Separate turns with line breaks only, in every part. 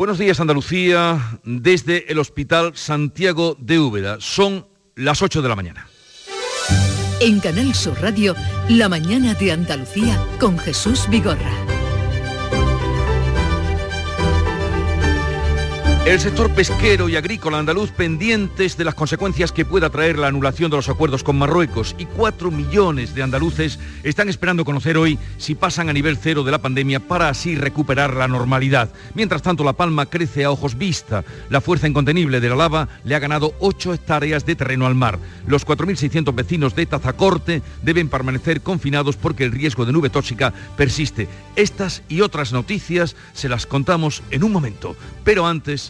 Buenos días Andalucía, desde el Hospital Santiago de Úbeda. Son las 8 de la mañana.
En Canal Sur Radio, La mañana de Andalucía con Jesús Vigorra.
El sector pesquero y agrícola andaluz pendientes de las consecuencias que pueda traer la anulación de los acuerdos con Marruecos y cuatro millones de andaluces están esperando conocer hoy si pasan a nivel cero de la pandemia para así recuperar la normalidad. Mientras tanto, La Palma crece a ojos vista. La fuerza incontenible de la lava le ha ganado 8 hectáreas de terreno al mar. Los 4.600 vecinos de Tazacorte deben permanecer confinados porque el riesgo de nube tóxica persiste. Estas y otras noticias se las contamos en un momento. Pero antes,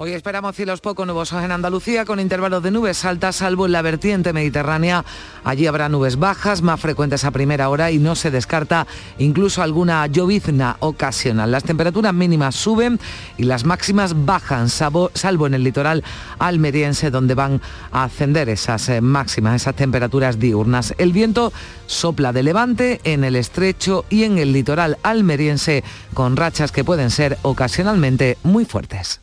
Hoy esperamos cielos poco nubosos en Andalucía con intervalos de nubes altas, salvo en la vertiente mediterránea. Allí habrá nubes bajas, más frecuentes a primera hora y no se descarta incluso alguna llovizna ocasional. Las temperaturas mínimas suben y las máximas bajan, salvo, en el litoral almeriense, donde van a ascender esas eh, máximas, esas temperaturas diurnas. El viento sopla de levante en el estrecho y en el litoral almeriense, con rachas que pueden ser ocasionalmente muy fuertes.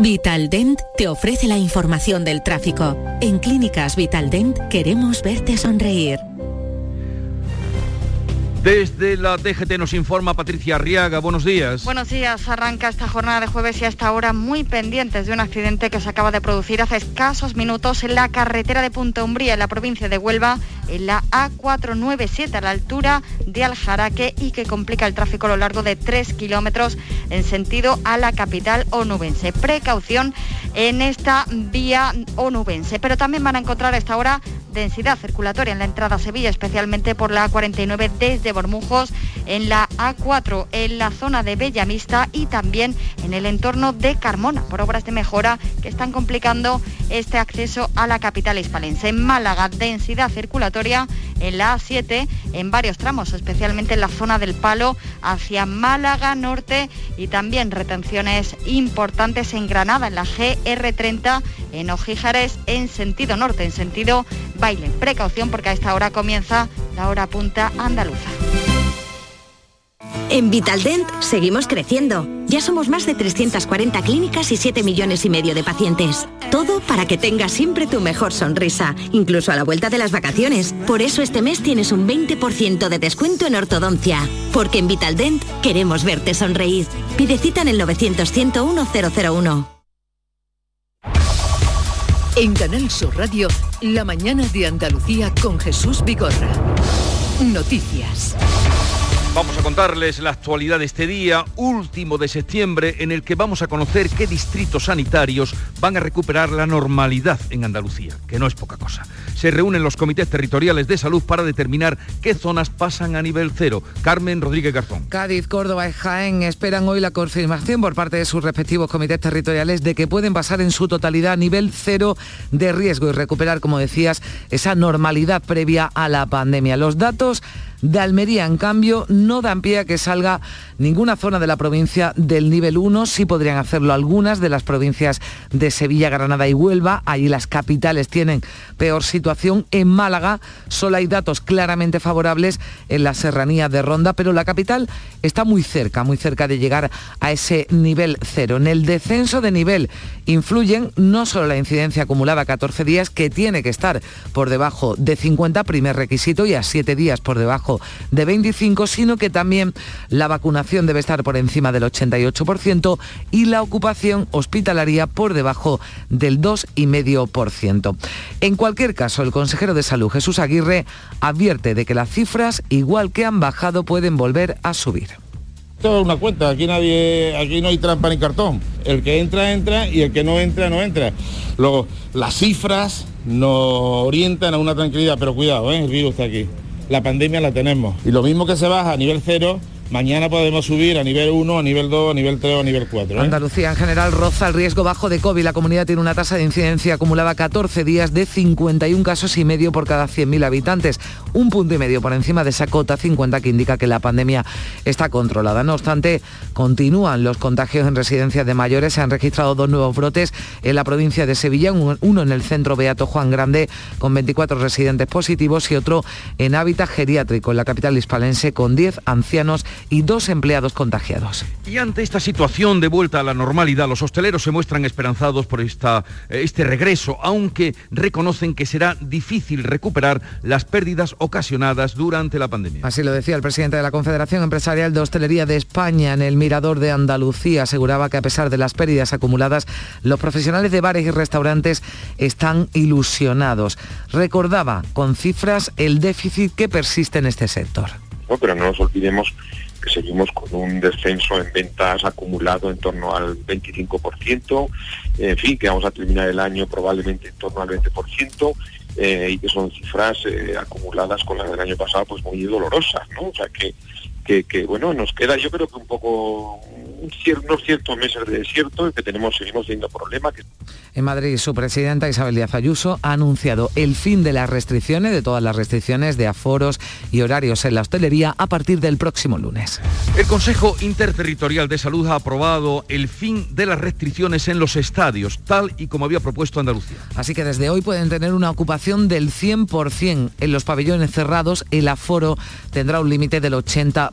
Vitaldent te ofrece la información del tráfico. En Clínicas Vitaldent queremos verte sonreír.
Desde la DGT nos informa Patricia Arriaga. Buenos días.
Buenos días. Arranca esta jornada de jueves y hasta ahora muy pendientes de un accidente que se acaba de producir hace escasos minutos en la carretera de Punta Umbría, en la provincia de Huelva, en la A497 a la altura de Aljaraque y que complica el tráfico a lo largo de 3 kilómetros en sentido a la capital onubense. Precaución en esta vía onubense, pero también van a encontrar a esta hora densidad circulatoria en la entrada a Sevilla, especialmente por la A49 desde Bormujos, en la A4 en la zona de Bellamista y también en el entorno de Carmona, por obras de mejora que están complicando este acceso a la capital hispalense. En Málaga, densidad circulatoria en la A7 en varios tramos, especialmente en la zona del Palo hacia Málaga Norte y también retenciones importantes en Granada, en la GR30, en Ojíjares, en sentido norte, en sentido baile. Precaución porque a esta hora comienza la hora punta andaluza.
En Vitaldent seguimos creciendo. Ya somos más de 340 clínicas y 7 millones y medio de pacientes. Todo para que tengas siempre tu mejor sonrisa, incluso a la vuelta de las vacaciones. Por eso este mes tienes un 20% de descuento en ortodoncia. Porque en Vitaldent queremos verte sonreír. Pide cita en el 900 101 001.
En Canal Sur Radio, la mañana de Andalucía con Jesús Vigorra. Noticias.
Vamos a contarles la actualidad de este día, último de septiembre, en el que vamos a conocer qué distritos sanitarios van a recuperar la normalidad en Andalucía, que no es poca cosa. Se reúnen los comités territoriales de salud para determinar qué zonas pasan a nivel cero. Carmen Rodríguez Garzón.
Cádiz, Córdoba y Jaén esperan hoy la confirmación por parte de sus respectivos comités territoriales de que pueden pasar en su totalidad a nivel cero de riesgo y recuperar, como decías, esa normalidad previa a la pandemia. Los datos de Almería, en cambio, no dan pie a que salga ninguna zona de la provincia del nivel 1. Sí podrían hacerlo algunas de las provincias de Sevilla, Granada y Huelva. Allí las capitales tienen peor situación. En Málaga solo hay datos claramente favorables en la serranía de Ronda, pero la capital está muy cerca, muy cerca de llegar a ese nivel cero. En el descenso de nivel influyen no solo la incidencia acumulada a 14 días, que tiene que estar por debajo de 50, primer requisito, y a 7 días por debajo de 25, sino que también la vacunación debe estar por encima del 88% y la ocupación hospitalaria por debajo del 2,5%. En cualquier caso, el consejero de Salud, Jesús Aguirre, advierte de que las cifras, igual que han bajado, pueden volver a subir.
Esto es una cuenta, aquí nadie, aquí no hay trampa ni cartón. El que entra, entra y el que no entra, no entra. Luego, las cifras nos orientan a una tranquilidad, pero cuidado, ¿eh? el virus está aquí. La pandemia la tenemos. Y lo mismo que se baja a nivel cero, Mañana podemos subir a nivel 1, a nivel 2, a nivel 3 o a nivel 4. ¿eh?
Andalucía en general roza el riesgo bajo de COVID. La comunidad tiene una tasa de incidencia acumulada 14 días de 51 casos y medio por cada 100.000 habitantes. Un punto y medio por encima de esa cota 50 que indica que la pandemia está controlada. No obstante, continúan los contagios en residencias de mayores. Se han registrado dos nuevos brotes en la provincia de Sevilla, uno en el centro Beato Juan Grande con 24 residentes positivos y otro en hábitat geriátrico en la capital hispalense con 10 ancianos y dos empleados contagiados.
Y ante esta situación de vuelta a la normalidad, los hosteleros se muestran esperanzados por esta, eh, este regreso, aunque reconocen que será difícil recuperar las pérdidas ocasionadas durante la pandemia.
Así lo decía el presidente de la Confederación Empresarial de Hostelería de España en el Mirador de Andalucía. Aseguraba que a pesar de las pérdidas acumuladas, los profesionales de bares y restaurantes están ilusionados. Recordaba con cifras el déficit que persiste en este sector.
pero no nos olvidemos que seguimos con un descenso en ventas acumulado en torno al 25%, en fin, que vamos a terminar el año probablemente en torno al 20%, eh, y que son cifras eh, acumuladas con las del año pasado pues muy dolorosas, ¿no? O sea que, que, que, bueno, nos queda yo creo que un poco unos ciertos meses de desierto en que tenemos, seguimos teniendo problemas.
En Madrid, su presidenta Isabel Díaz Ayuso ha anunciado el fin de las restricciones, de todas las restricciones de aforos y horarios en la hostelería a partir del próximo lunes.
El Consejo Interterritorial de Salud ha aprobado el fin de las restricciones en los estadios, tal y como había propuesto Andalucía.
Así que desde hoy pueden tener una ocupación del 100%. En los pabellones cerrados, el aforo tendrá un límite del 80%.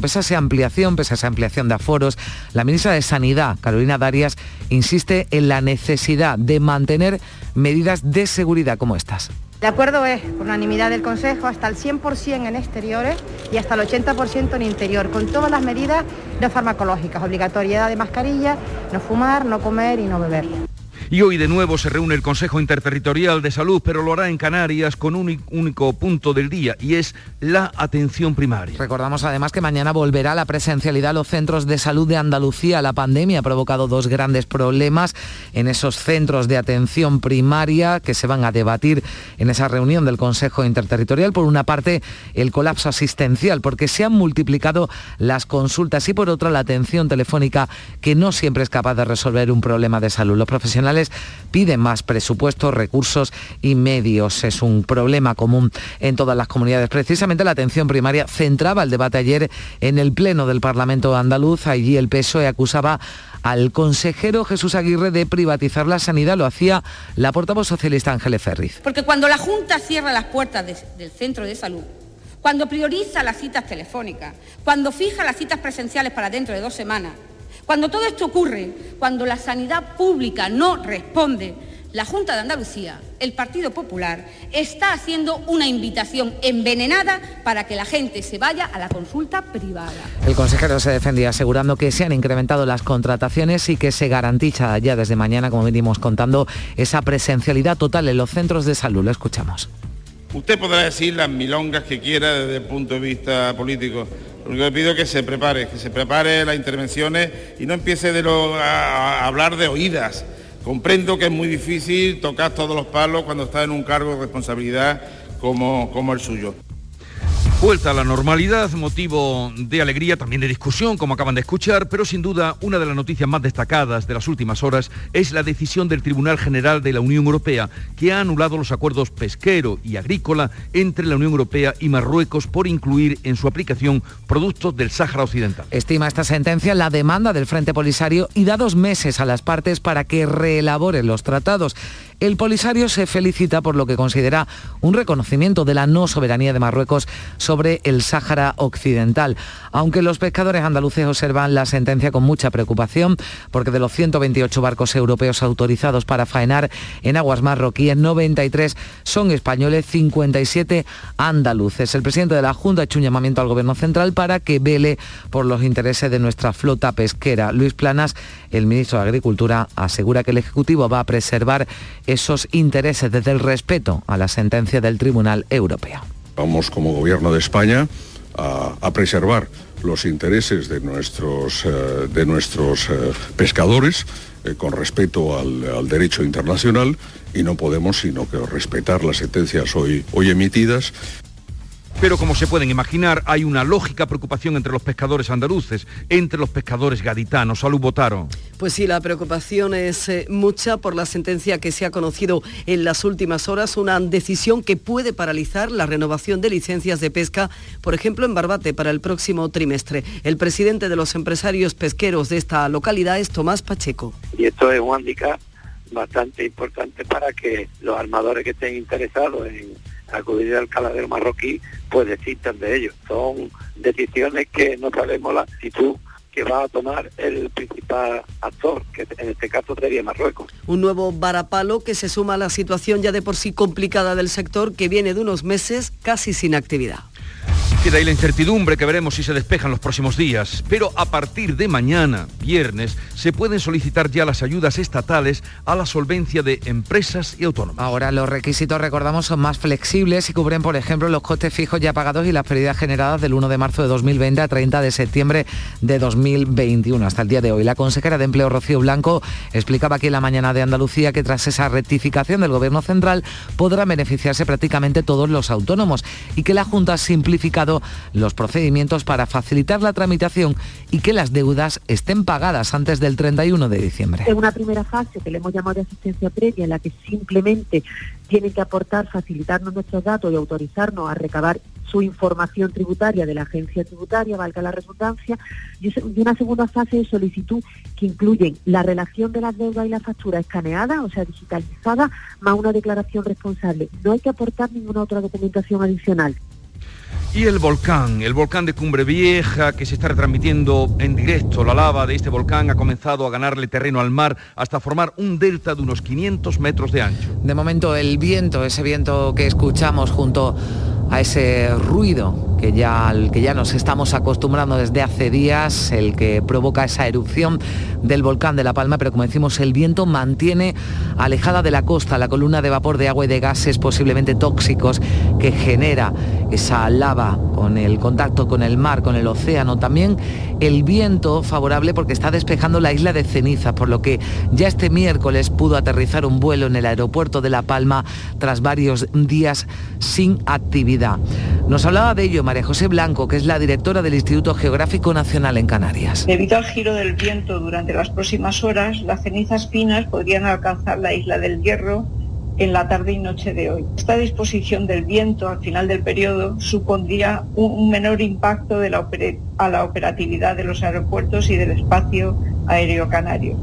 Pese a esa ampliación, pese a esa ampliación de aforos, la ministra de Sanidad, Carolina Darias, insiste en la necesidad de mantener medidas de seguridad como estas.
El acuerdo es, por unanimidad del Consejo, hasta el 100% en exteriores y hasta el 80% en interior, con todas las medidas no farmacológicas, obligatoriedad de mascarilla, no fumar, no comer y no beber.
Y hoy de nuevo se reúne el Consejo Interterritorial de Salud, pero lo hará en Canarias con un único punto del día y es la atención primaria.
Recordamos además que mañana volverá la presencialidad a los centros de salud de Andalucía. La pandemia ha provocado dos grandes problemas en esos centros de atención primaria que se van a debatir en esa reunión del Consejo Interterritorial. Por una parte, el colapso asistencial, porque se han multiplicado las consultas y por otra la atención telefónica que no siempre es capaz de resolver un problema de salud. Los profesionales piden más presupuestos, recursos y medios. Es un problema común en todas las comunidades. Precisamente la atención primaria centraba el debate ayer en el Pleno del Parlamento andaluz. Allí el PSOE acusaba al consejero Jesús Aguirre de privatizar la sanidad. Lo hacía la portavoz socialista Ángeles Ferriz.
Porque cuando la Junta cierra las puertas del centro de salud, cuando prioriza las citas telefónicas, cuando fija las citas presenciales para dentro de dos semanas, cuando todo esto ocurre, cuando la sanidad pública no responde, la Junta de Andalucía, el Partido Popular, está haciendo una invitación envenenada para que la gente se vaya a la consulta privada.
El consejero se defendía asegurando que se han incrementado las contrataciones y que se garantiza ya desde mañana, como venimos contando, esa presencialidad total en los centros de salud. Lo escuchamos.
Usted podrá decir las milongas que quiera desde el punto de vista político, lo único que pido es que se prepare, que se prepare las intervenciones y no empiece a, hablar de oídas. Comprendo que es muy difícil tocar todos los palos cuando está en un cargo de responsabilidad como el suyo.
Vuelta a la normalidad, motivo de alegría, también de discusión, como acaban de escuchar, pero sin duda una de las noticias más destacadas de las últimas horas es la decisión del Tribunal General de la Unión Europea, que ha anulado los acuerdos pesquero y agrícola entre la Unión Europea y Marruecos por incluir en su aplicación productos del Sáhara Occidental.
Estima esta sentencia la demanda del Frente Polisario y da dos meses a las partes para que reelaboren los tratados. El Polisario se felicita por lo que considera un reconocimiento de la no soberanía de Marruecos sobre el Sáhara Occidental. Aunque los pescadores andaluces observan la sentencia con mucha preocupación, porque de los 128 barcos europeos autorizados para faenar en aguas marroquíes, 93 son españoles, 57 andaluces. El presidente de la Junta ha hecho un llamamiento al Gobierno Central para que vele por los intereses de nuestra flota pesquera. Luis Planas, el ministro de Agricultura, asegura que el Ejecutivo va a preservar esos intereses desde el respeto a la sentencia del Tribunal Europeo.
Vamos como Gobierno de España a, preservar los intereses de nuestros, eh, de nuestros eh, pescadores eh, con respeto al, derecho internacional y no podemos sino que respetar las sentencias hoy, hoy emitidas
Pero como se pueden imaginar, hay una lógica preocupación entre los pescadores andaluces, entre los pescadores gaditanos. Salud Botaro.
Pues sí, la preocupación es eh, mucha por la sentencia que se ha conocido en las últimas horas, una decisión que puede paralizar la renovación de licencias de pesca, por ejemplo, en Barbate para el próximo trimestre. El presidente de los empresarios pesqueros de esta localidad es Tomás Pacheco.
Y esto es un handicap bastante importante para que los armadores que estén interesados en acudir al caladero marroquí, pues desistan de ellos. Son decisiones que no sabemos la actitud que va a tomar el principal actor, que en este caso sería Marruecos.
Un nuevo varapalo que se suma a la situación ya de por sí complicada del sector que viene de unos meses casi sin actividad.
Queda ahí la incertidumbre que veremos si se despejan los próximos días, pero a partir de mañana, viernes, se pueden solicitar ya las ayudas estatales a la solvencia de empresas y autónomos.
Ahora los requisitos, recordamos, son más flexibles y cubren, por ejemplo, los costes fijos ya pagados y las pérdidas generadas del 1 de marzo de 2020 a 30 de septiembre de 2021, hasta el día de hoy. La consejera de Empleo, Rocío Blanco, explicaba aquí en la mañana de Andalucía que tras esa rectificación del Gobierno Central podrán beneficiarse prácticamente todos los autónomos y que la Junta ha simplificado los procedimientos para facilitar la tramitación y que las deudas estén pagadas antes del 31 de diciembre.
En una primera fase que le hemos llamado de asistencia previa, en la que simplemente tienen que aportar, facilitarnos nuestros datos y autorizarnos a recabar su información tributaria de la agencia tributaria, valga la redundancia, y una segunda fase de solicitud que incluyen la relación de las deudas y la factura escaneada, o sea, digitalizada, más una declaración responsable. No hay que aportar ninguna otra documentación adicional.
Y el volcán, el volcán de Cumbre Vieja, que se está retransmitiendo en directo. La lava de este volcán ha comenzado a ganarle terreno al mar hasta formar un delta de unos 500 metros de ancho.
De momento el viento, ese viento que escuchamos junto a ese ruido que ya, al que ya nos estamos acostumbrando desde hace días, el que provoca esa erupción del volcán de La Palma, pero como decimos, el viento mantiene alejada de la costa la columna de vapor de agua y de gases posiblemente tóxicos que genera esa lava con el contacto con el mar, con el océano. También el viento favorable porque está despejando la isla de Ceniza, por lo que ya este miércoles pudo aterrizar un vuelo en el aeropuerto de La Palma tras varios días sin actividad. Nos hablaba de ello María José Blanco, que es la directora del Instituto Geográfico Nacional en Canarias.
Debido al giro del viento durante las próximas horas, las cenizas finas podrían alcanzar la isla del Hierro en la tarde y noche de hoy. Esta disposición del viento al final del periodo supondría un, menor impacto a la operatividad de los aeropuertos y del espacio aéreo canario.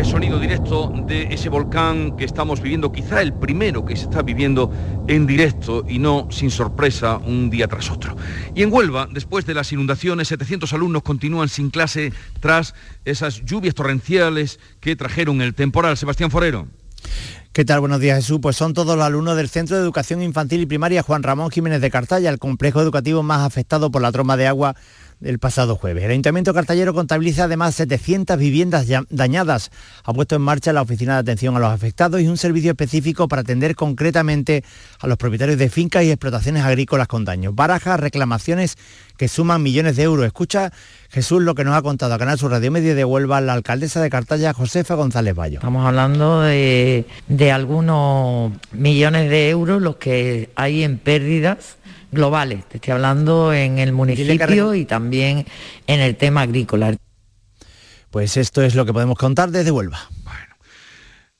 El sonido directo de ese volcán que estamos viviendo, quizá el primero que se está viviendo en directo y no sin sorpresa un día tras otro. Y en Huelva, después de las inundaciones, 700 alumnos continúan sin clase tras esas lluvias torrenciales que trajeron el temporal. Sebastián Forero.
¿Qué tal? Buenos días, Jesús. Pues son todos los alumnos del Centro de Educación Infantil y Primaria Juan Ramón Jiménez de Cartaya, el complejo educativo más afectado por la tromba de agua el pasado jueves. El Ayuntamiento Cartallero contabiliza además 700 viviendas dañadas. Ha puesto en marcha la Oficina de Atención a los Afectados y un servicio específico para atender concretamente a los propietarios de fincas y explotaciones agrícolas con daños. Barajas, reclamaciones que suman millones de euros. Escucha Jesús lo que nos ha contado a Canal Sur Radio Media de Huelva la alcaldesa de Cartaya, Josefa González Bayo.
Estamos hablando de, de algunos millones de euros los que hay en pérdidas globales. Te estoy hablando en el municipio y también en el tema agrícola.
Pues esto es lo que podemos contar desde Huelva.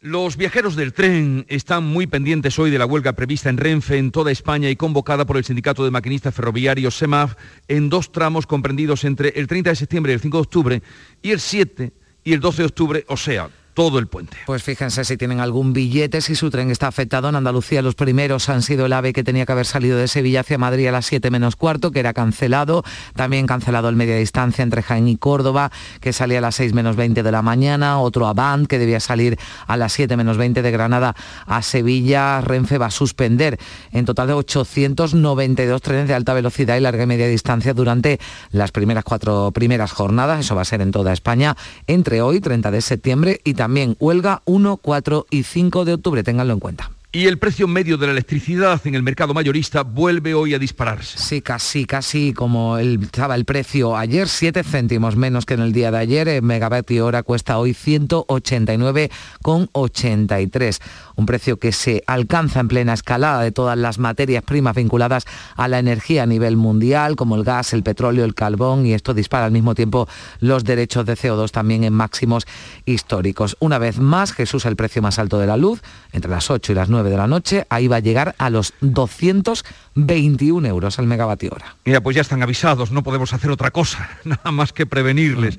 Los viajeros del tren están muy pendientes hoy de la huelga prevista en Renfe en toda España y convocada por el Sindicato de Maquinistas Ferroviarios SEMAF en dos tramos comprendidos entre el 30 de septiembre y el 5 de octubre y el 7 y el 12 de octubre, o sea, todo el puente.
Pues fíjense si tienen algún billete, si su tren está afectado. En Andalucía los primeros han sido el AVE que tenía que haber salido de Sevilla hacia Madrid a las 7 menos cuarto, que era cancelado. También cancelado el media distancia entre Jaén y Córdoba, que salía a las 6 menos 20 de la mañana. Otro Avant, que debía salir a las 7 menos 20 de Granada a Sevilla. Renfe va a suspender en total de 892 trenes de alta velocidad y larga y media distancia durante las primeras cuatro primeras jornadas. Eso va a ser en toda España entre hoy, 30 de septiembre, y también huelga 1, 4 y 5 de octubre, ténganlo en cuenta.
Y el precio medio de la electricidad en el mercado mayorista vuelve hoy a dispararse.
Sí, casi, casi como estaba el precio ayer, 7 céntimos menos que en el día de ayer. El megavatio hora cuesta hoy 189,83. Un precio que se alcanza en plena escalada de todas las materias primas vinculadas a la energía a nivel mundial, como el gas, el petróleo, el carbón, y esto dispara al mismo tiempo los derechos de CO2 también en máximos históricos. Una vez más, Jesús, el precio más alto de la luz, entre las 8 y las 9 de la noche, ahí va a llegar a los 221 euros al megavatio hora.
Mira, pues ya están avisados, no podemos hacer otra cosa, nada más que prevenirles.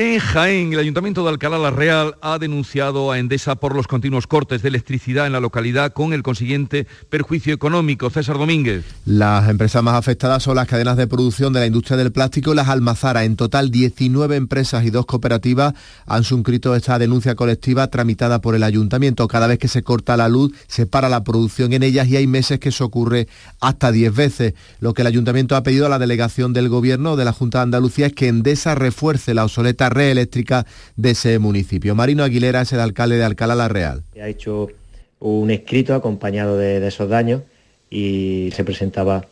En Jaén, el Ayuntamiento de Alcalá la Real ha denunciado a Endesa por los continuos cortes de electricidad en la localidad con el consiguiente perjuicio económico. César Domínguez.
Las empresas más afectadas son las cadenas de producción de la industria del plástico y las almazaras. En total, 19 empresas y dos cooperativas han suscrito esta denuncia colectiva tramitada por el Ayuntamiento. Cada vez que se corta la luz, se para la producción en ellas y hay meses que eso ocurre hasta 10 veces. Lo que el Ayuntamiento ha pedido a la delegación del Gobierno de la Junta de Andalucía es que Endesa refuerce la obsoleta red eléctrica de ese municipio. Marino Aguilera es el alcalde de Alcalá la Real.
Ha hecho un escrito acompañado de, esos daños y se presentaba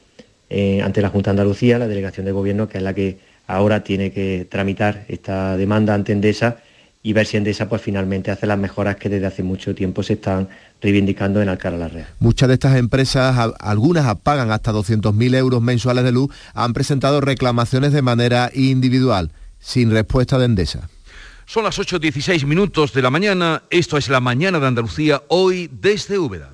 eh, ante la Junta de Andalucía, la delegación de gobierno, que es la que ahora tiene que tramitar esta demanda ante Endesa y ver si Endesa pues finalmente hace las mejoras que desde hace mucho tiempo se están reivindicando en Alcalá la Real.
Muchas de estas empresas, algunas pagan hasta 200.000 euros mensuales de luz, han presentado reclamaciones de manera individual sin respuesta de Endesa.
Son las 8.16 minutos de la mañana. Esto es la mañana de Andalucía, hoy desde Úbeda.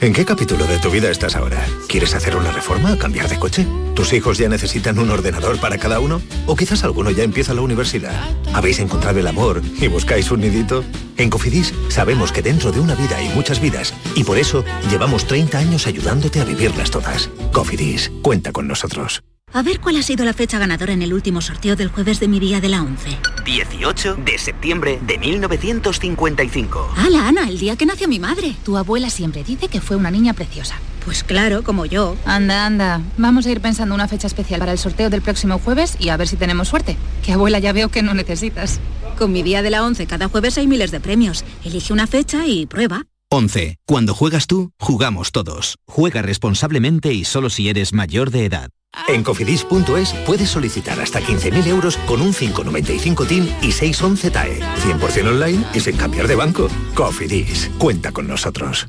¿En qué capítulo de tu vida estás ahora? ¿Quieres hacer una reforma o cambiar de coche? ¿Tus hijos ya necesitan un ordenador para cada uno? ¿O quizás alguno ya empieza la universidad? ¿Habéis encontrado el amor y buscáis un nidito? En Cofidis sabemos que dentro de una vida hay muchas vidas y por eso llevamos 30 años ayudándote a vivirlas todas. Cofidis, cuenta con nosotros.
A ver cuál ha sido la fecha ganadora en el último sorteo del jueves de mi día de la 11.
18 de septiembre de 1955.
¡Hala, Ana! El día que nació mi madre.
Tu abuela siempre dice que fue una niña preciosa.
Pues claro, como yo.
Anda, anda. Vamos a ir pensando una fecha especial para el sorteo del próximo jueves y a ver si tenemos suerte. Que abuela ya veo que no necesitas.
Con mi día de la 11 cada jueves hay miles de premios. Elige una fecha y prueba.
11. Cuando juegas tú, jugamos todos. Juega responsablemente y solo si eres mayor de edad. En cofidis.es puedes solicitar hasta 15.000 euros con un 595 TIN y 611 TAE. 100% online y sin cambiar de banco. Cofidis, cuenta con nosotros.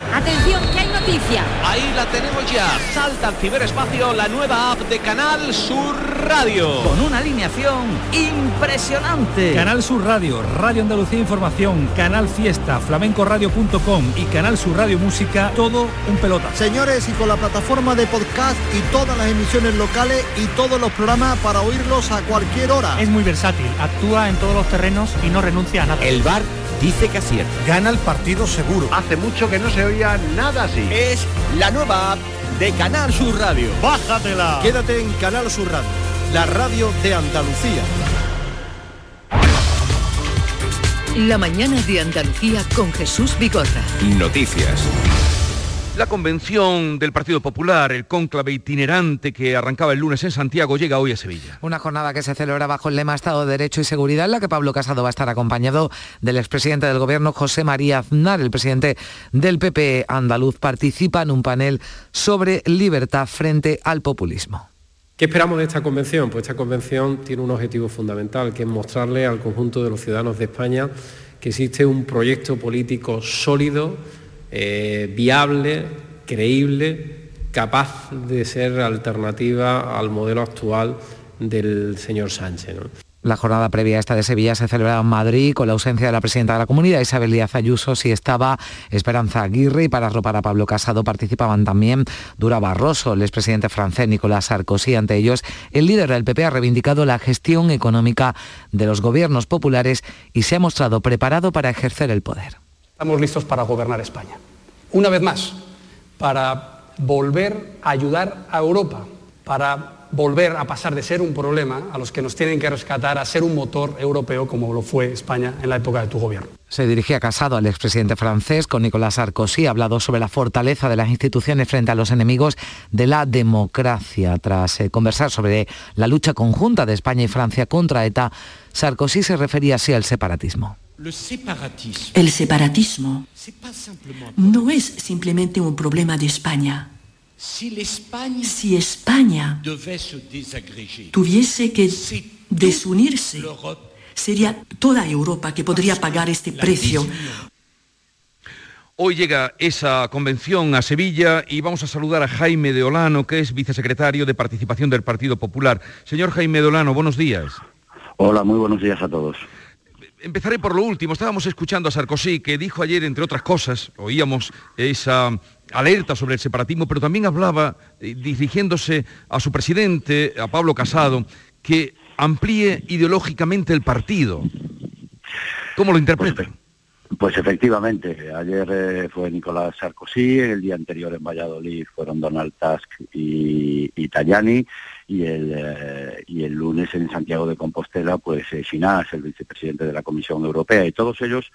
Atención, que hay noticia.
Ahí la tenemos ya. Salta al ciberespacio la nueva app de Canal Sur Radio.
Con una alineación impresionante.
Canal Sur Radio, Radio Andalucía Información, Canal Fiesta, flamencoradio.com y Canal Sur Radio Música, todo un pelota.
Señores, y con la plataforma de podcast y todas las emisiones locales y todos los programas para oírlos a cualquier hora.
Es muy versátil, actúa en todos los terrenos y no renuncia a nada.
El bar dice que acierta.
Gana el partido seguro.
Hace mucho que no se oía nada así.
Es la nueva app de Canal Sur Radio.
¡Bájatela! Quédate en Canal Sur Radio, la radio de Andalucía.
La mañana de Andalucía con Jesús Bigorra.
Noticias. La convención del Partido Popular, el cónclave itinerante que arrancaba el lunes en Santiago, llega hoy a Sevilla.
Una jornada que se celebra bajo el lema Estado de Derecho y Seguridad, en la que Pablo Casado va a estar acompañado del expresidente del Gobierno, José María Aznar. El presidente del PP andaluz participa en un panel sobre libertad frente al populismo.
¿Qué esperamos de esta convención? Pues esta convención tiene un objetivo fundamental, que es mostrarle al conjunto de los ciudadanos de España que existe un proyecto político sólido, eh, viable, creíble, capaz de ser alternativa al modelo actual del señor Sánchez.
La jornada previa a esta de Sevilla se celebraba en Madrid con la ausencia de la presidenta de la comunidad, Isabel Díaz Ayuso, si estaba Esperanza Aguirre y para arropar a Pablo Casado participaban también Dura Barroso, el expresidente francés Nicolás Sarkozy. Ante ellos, el líder del PP ha reivindicado la gestión económica de los gobiernos populares y se ha mostrado preparado para ejercer el poder.
Estamos listos para gobernar España. Una vez más, para volver a ayudar a Europa, para volver a pasar de ser un problema a los que nos tienen que rescatar a ser un motor europeo como lo fue España en la época de tu gobierno.
Se dirigía casado al expresidente francés con Nicolás Sarkozy. Ha hablado sobre la fortaleza de las instituciones frente a los enemigos de la democracia. Tras eh, conversar sobre la lucha conjunta de España y Francia contra ETA, Sarkozy se refería así al separatismo.
El separatismo no es simplemente un problema de España. Si España tuviese que desunirse, sería toda Europa que podría pagar este precio.
Hoy llega esa convención a Sevilla y vamos a saludar a Jaime de Olano, que es vicesecretario de Participación del Partido Popular. Señor Jaime de Olano, buenos días.
Hola, muy buenos días a todos.
Empezaré por lo último. Estábamos escuchando a Sarkozy, que dijo ayer, entre otras cosas, oíamos esa alerta sobre el separatismo, pero también hablaba, eh, dirigiéndose a su presidente, a Pablo Casado, que amplíe ideológicamente el partido. ¿Cómo lo interpretan?
Pues efectivamente, ayer eh, fue Nicolás Sarkozy, el día anterior en Valladolid fueron Donald Tusk y Tajani, y el, eh, y el lunes en Santiago de Compostela, pues eh, el vicepresidente de la Comisión Europea, y todos ellos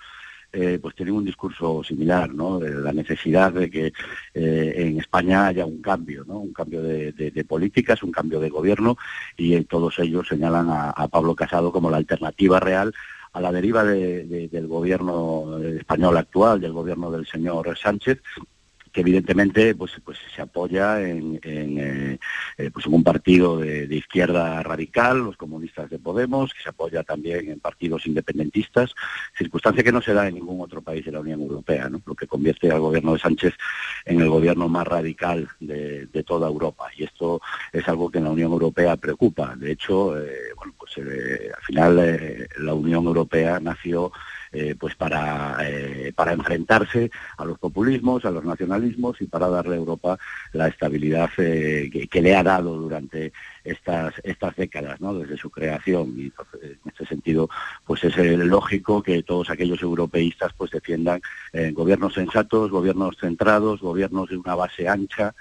eh, pues tienen un discurso similar, ¿no? De la necesidad de que eh, en España haya un cambio, ¿no? Un cambio de, políticas, un cambio de gobierno y todos ellos señalan a, Pablo Casado como la alternativa real a la deriva del gobierno español actual, del gobierno del señor Sánchez, que evidentemente pues, pues se apoya en, eh, eh, pues en un partido de, izquierda radical, los comunistas de Podemos, que se apoya también en partidos independentistas, circunstancia que no se da en ningún otro país de la Unión Europea, ¿no? lo que convierte al gobierno de Sánchez en el gobierno más radical de, toda Europa. Y esto es algo que en la Unión Europea preocupa. De hecho, eh, bueno, pues al final la Unión Europea nació eh, pues para, eh, para enfrentarse a los populismos, a los nacionalismos y para darle a Europa la estabilidad eh, que, le ha dado durante estas, estas décadas, ¿no? desde su creación. Y en este sentido, pues es lógico que todos aquellos europeístas pues defiendan gobiernos sensatos, gobiernos centrados, gobiernos de una base ancha,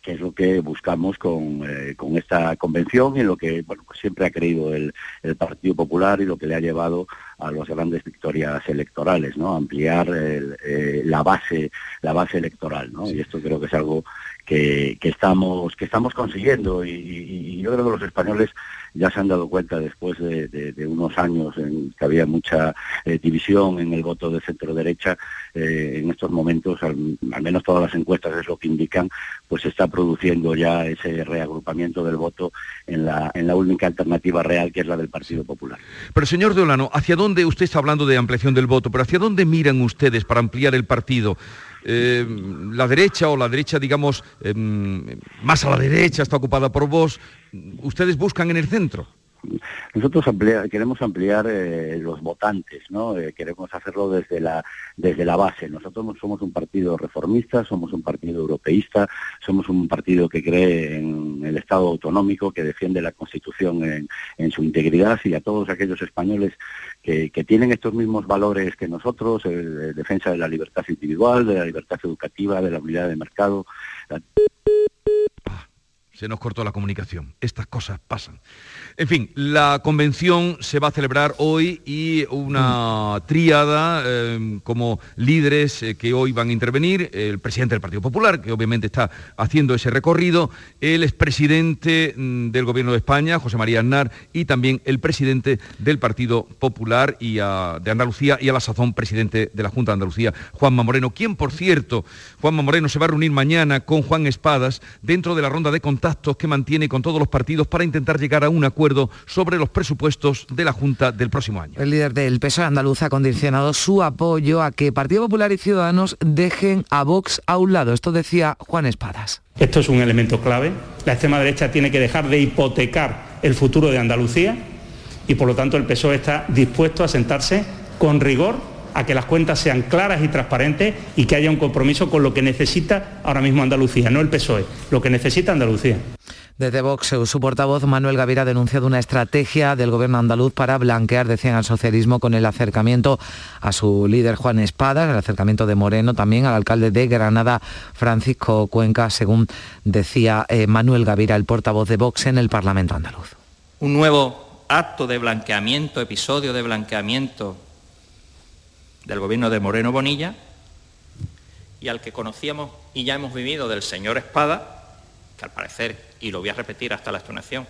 que es lo que buscamos con, con, esta convención y lo que bueno, pues siempre ha creído el, el, Partido Popular y lo que le ha llevado a las grandes victorias electorales, ¿no? Ampliar eh, la base, la base electoral, ¿no? Y esto creo que es algo que, estamos, que estamos consiguiendo y, yo creo que los españoles ya se han dado cuenta después de, unos años en que había mucha eh, división en el voto de centro derecha, eh, en estos momentos, al, menos todas las encuestas es lo que indican, pues se está produciendo ya ese reagrupamiento del voto en la, en la única alternativa real que es la del Partido Popular.
Pero señor Deolano, ¿hacia dónde usted está hablando de ampliación del voto, pero hacia dónde miran ustedes para ampliar el partido? Eh, la derecha o la derecha, digamos, em, más a la derecha está ocupada por vos, ¿ustedes buscan en el centro?
Nosotros queremos ampliar eh, los votantes, ¿no? Eh, queremos hacerlo desde la, desde la base. Nosotros somos un partido reformista, somos un partido europeísta, somos un partido que cree en el Estado autonómico, que defiende la Constitución en, su integridad y a todos aquellos españoles que, tienen estos mismos valores que nosotros, defensa de la libertad individual, de la libertad educativa, de la unidad de mercado.
Se nos cortó la comunicación. Estas cosas pasan. En fin, la convención se va a celebrar hoy y una tríada eh, como líderes eh, que hoy van a intervenir, el presidente del Partido Popular, que obviamente está haciendo ese recorrido, el expresidente mm, del Gobierno de España, José María Aznar, y también el presidente del Partido Popular de Andalucía y a la sazón presidente de la Junta de Andalucía, Juanma Moreno, quien por cierto, Juanma Moreno se va a reunir mañana con Juan Espadas dentro de la ronda de contactos que mantiene con todos los partidos para intentar llegar a un acuerdo sobre los presupuestos de la Junta del próximo año.
El líder del PSOE andaluz ha condicionado su apoyo a que Partido Popular y Ciudadanos dejen a Vox a un lado. Esto decía Juan Espadas.
Esto es un elemento clave. La extrema derecha tiene que dejar de hipotecar el futuro de Andalucía y por lo tanto el PSOE está dispuesto a sentarse con rigor a que las cuentas sean claras y transparentes y que haya un compromiso con lo que necesita ahora mismo Andalucía, no el PSOE, lo que necesita Andalucía.
Desde Vox, su portavoz Manuel Gavira ha denunciado una estrategia del gobierno andaluz para blanquear, decían, al socialismo con el acercamiento a su líder Juan Espadas, el acercamiento de Moreno también al alcalde de Granada, Francisco Cuenca, según decía eh, Manuel Gavira, el portavoz de Vox en el Parlamento andaluz.
Un nuevo acto de blanqueamiento, episodio de blanqueamiento del gobierno de Moreno Bonilla y al que conocíamos y ya hemos vivido del señor Espada, que al parecer, y lo voy a repetir hasta la extonación,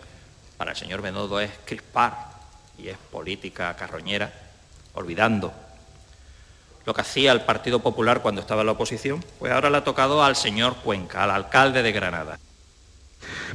para el señor Benodo es crispar y es política carroñera, olvidando lo que hacía el Partido Popular cuando estaba en la oposición, pues ahora le ha tocado al señor Cuenca, al alcalde de Granada.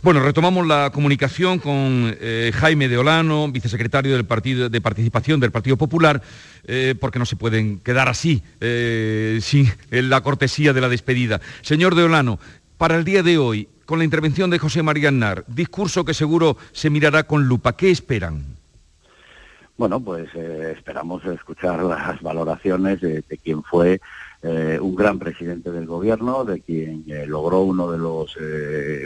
Bueno, retomamos la comunicación con eh, Jaime de Olano, vicesecretario del partido, de Participación del Partido Popular, eh, porque no se pueden quedar así, eh, sin la cortesía de la despedida. Señor de Olano, para el día de hoy, con la intervención de José María Aznar, discurso que seguro se mirará con lupa. ¿Qué esperan?
Bueno, pues esperamos escuchar las valoraciones de, quién fue eh, un gran presidente del gobierno, de quien eh, logró uno de los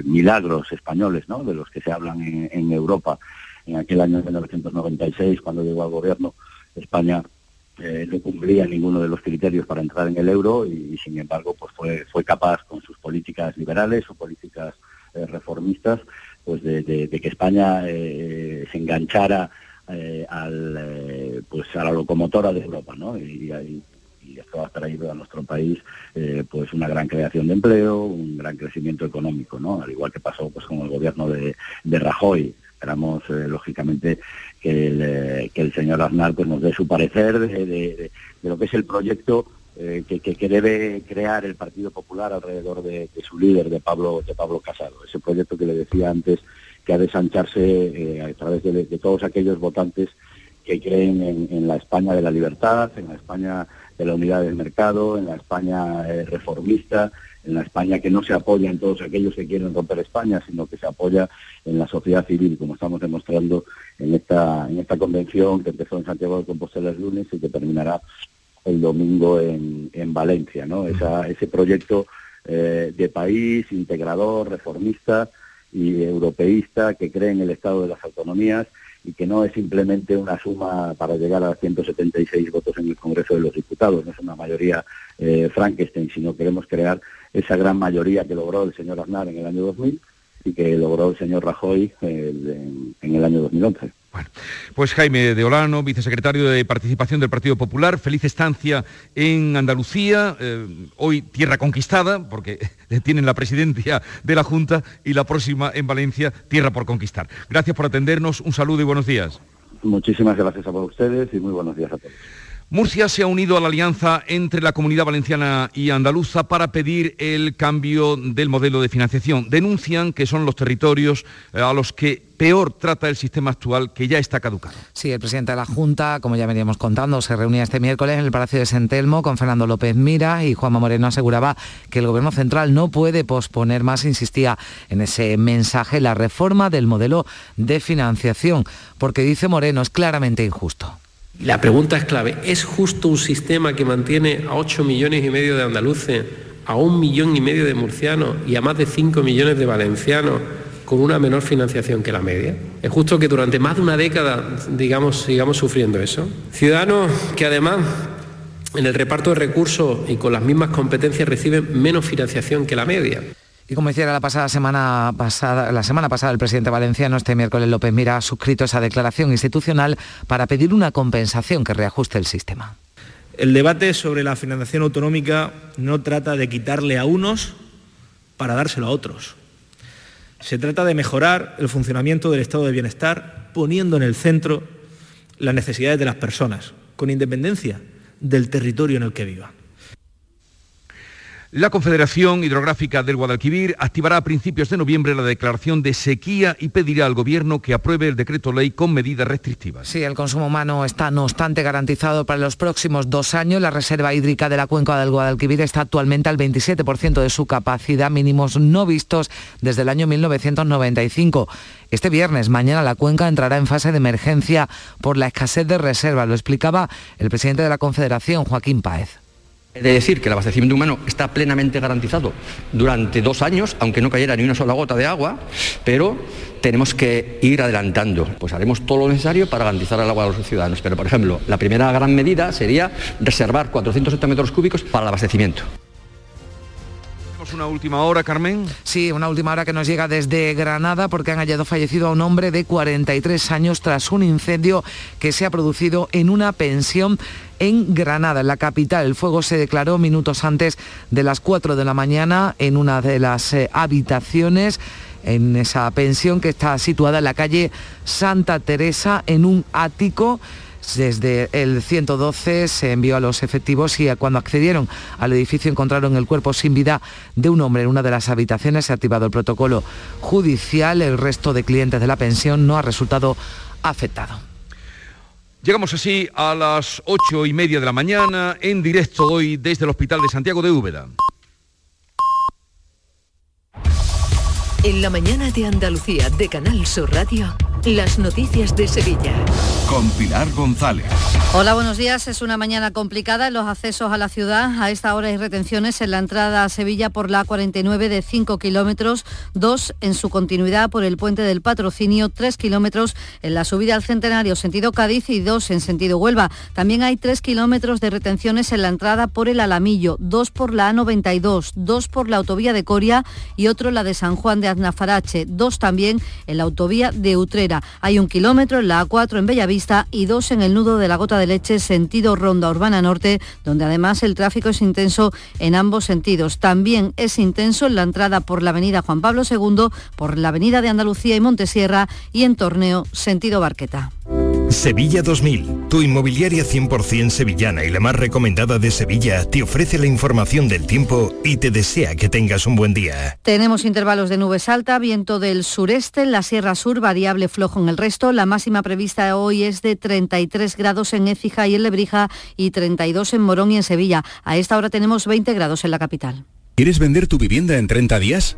milagros españoles, ¿no? De los que se hablan en, Europa en aquel año de 1996, cuando llegó al gobierno, España no cumplía ninguno de los criterios para entrar en el euro y, sin embargo pues fue, fue capaz con sus políticas liberales o políticas reformistas pues de, que España se enganchara eh, al, eh, pues a la locomotora de Europa, ¿no? Y, esto va a traído a nuestro país eh, pues una gran creación de empleo, un gran crecimiento económico, ¿no? Al igual que pasó pues con el gobierno de, Rajoy. Esperamos, lógicamente, que el, que el señor Aznar pues, nos dé su parecer de, lo que es el proyecto que, que, debe crear el Partido Popular alrededor de, su líder, de Pablo, de Pablo Casado. Ese proyecto que le decía antes que ha de sancharse eh, a través de, todos aquellos votantes que creen en, la España de la libertad, en la España de la unidad del mercado, en la España eh, reformista, en la España que no se apoya en todos aquellos que quieren romper España, sino que se apoya en la sociedad civil, como estamos demostrando en esta, en esta convención que empezó en Santiago de Compostela el lunes y que terminará el domingo en, Valencia. ¿no? ese proyecto eh, de país integrador, reformista, y europeísta que cree en el Estado de las autonomías y que no es simplemente una suma para llegar a 176 votos en el Congreso de los Diputados, no es una mayoría eh, Frankenstein, sino queremos crear esa gran mayoría que logró el señor Aznar en el año 2000 y que logró el señor Rajoy eh, en el año 2011.
Bueno, pues Jaime de Olano, vicesecretario de Participación del Partido Popular, feliz estancia en Andalucía, eh, hoy tierra conquistada, porque tienen la presidencia de la Junta, y la próxima en Valencia, tierra por conquistar. Gracias por atendernos, un saludo y buenos días.
Muchísimas gracias a ustedes y muy buenos días a todos.
Murcia se ha unido a la alianza entre la comunidad valenciana y andaluza para pedir el cambio del modelo de financiación. Denuncian que son los territorios eh, a los que peor trata el sistema actual que ya está caducado.
Sí, el presidente de la Junta, como ya veníamos contando, se reunía este miércoles en el Palacio de Sentelmo con Fernando López Mira y Juanma Moreno aseguraba que el Gobierno Central no puede posponer más, insistía en ese mensaje, la reforma del modelo de financiación, porque dice Moreno es claramente injusto.
La pregunta es clave, ¿es justo un sistema que mantiene a 8 millones y medio de andaluces, a un millón y medio de murcianos y a más de 5 millones de valencianos con una menor financiación que la media? ¿Es justo que durante más de una década, digamos, sigamos sufriendo eso? Ciudadanos que además en el reparto de recursos y con las mismas competencias reciben menos financiación que la media.
Y como decía la pasada semana pasada, la semana pasada el presidente valenciano, este miércoles López Mira ha suscrito esa declaración institucional para pedir una compensación que reajuste el sistema.
El debate sobre la financiación autonómica no trata de quitarle a unos para dárselo a otros. Se trata de mejorar el funcionamiento del estado de bienestar poniendo en el centro las necesidades de las personas, con independencia del territorio en el que vivan.
La Confederación Hidrográfica del Guadalquivir activará a principios de noviembre la declaración de sequía y pedirá al Gobierno que apruebe el decreto ley con medidas restrictivas.
Sí, el consumo humano está no obstante garantizado para los próximos dos años. La reserva hídrica de la cuenca del Guadalquivir está actualmente al 27% de su capacidad, mínimos no vistos desde el año 1995. Este viernes, mañana, la cuenca entrará en fase de emergencia por la escasez de reservas. Lo explicaba el presidente de la Confederación, Joaquín Páez
de decir que el abastecimiento humano está plenamente garantizado durante dos años, aunque no cayera ni una sola gota de agua, pero tenemos que ir adelantando. Pues haremos todo lo necesario para garantizar el agua a los ciudadanos. Pero, por ejemplo, la primera gran medida sería reservar 470 metros cúbicos para el abastecimiento
una última hora, Carmen.
Sí, una última hora que nos llega desde Granada porque han hallado fallecido a un hombre de 43 años tras un incendio que se ha producido en una pensión en Granada, en la capital. El fuego se declaró minutos antes de las 4 de la mañana en una de las eh, habitaciones en esa pensión que está situada en la calle Santa Teresa, en un ático Desde el 112 se envió a los efectivos y cuando accedieron al edificio encontraron el cuerpo sin vida de un hombre en una de las habitaciones. Se ha activado el protocolo judicial. El resto de clientes de la pensión no ha resultado afectado.
Llegamos así a las ocho y media de la mañana en directo hoy desde el Hospital de Santiago de Úbeda.
En la mañana de Andalucía de Canal Sur Radio. Las noticias de Sevilla.
Con Pilar González.
Hola, buenos días. Es una mañana complicada en los accesos a la ciudad. A esta hora hay retenciones en la entrada a Sevilla por la 49 de 5 kilómetros, dos en su continuidad por el puente del patrocinio, 3 kilómetros en la subida al centenario sentido Cádiz y dos en sentido Huelva. También hay 3 kilómetros de retenciones en la entrada por el Alamillo, dos por la A92, dos por la autovía de Coria y otro la de San Juan de Aznafarache, dos también en la autovía de Hay un kilómetro en la A4 en Bellavista y dos en el nudo de la Gota de Leche sentido Ronda Urbana Norte, donde además el tráfico es intenso en ambos sentidos. También es intenso en la entrada por la avenida Juan Pablo II, por la avenida de Andalucía y Montesierra y en Torneo sentido Barqueta.
Sevilla 2000, tu inmobiliaria 100% sevillana y la más recomendada de Sevilla, te ofrece la información del tiempo y te desea que tengas un buen día.
Tenemos intervalos de nubes alta, viento del sureste, en la Sierra Sur, variable flojo en el resto. La máxima prevista hoy es de 33 grados en Écija y en Lebrija y 32 en Morón y en Sevilla. A esta hora tenemos 20 grados en la capital.
¿Quieres vender tu vivienda en 30 días?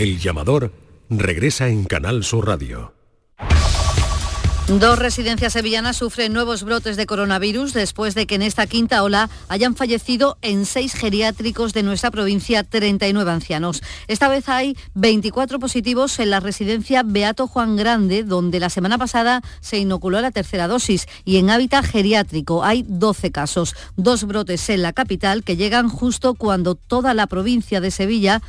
El llamador regresa en Canal Sur Radio.
Dos residencias sevillanas sufren nuevos brotes de coronavirus después de que en esta quinta ola hayan fallecido en seis geriátricos de nuestra provincia 39 ancianos. Esta vez hay 24 positivos en la residencia Beato Juan Grande, donde la semana pasada se inoculó la tercera dosis, y en hábitat geriátrico hay 12 casos, dos brotes en la capital que llegan justo cuando toda la provincia de Sevilla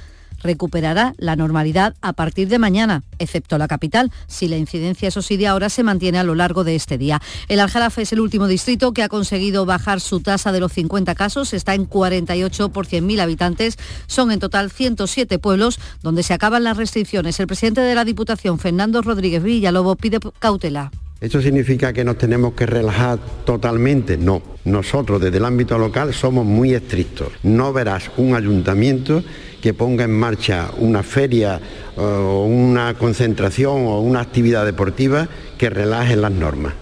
recuperará la normalidad a partir de mañana, excepto la capital, si la incidencia, eso ahora se mantiene a lo largo de este día. El Aljarafe es el último distrito que ha conseguido bajar su tasa de los 50 casos, está en 48 por 100.000 habitantes, son en total 107 pueblos donde se acaban las restricciones. El presidente de la Diputación, Fernando Rodríguez Villalobo, pide cautela.
¿Esto significa que nos tenemos que relajar totalmente? No. Nosotros desde el ámbito local somos muy estrictos. No verás un ayuntamiento que ponga en marcha una feria o una concentración o una actividad deportiva que relaje las normas.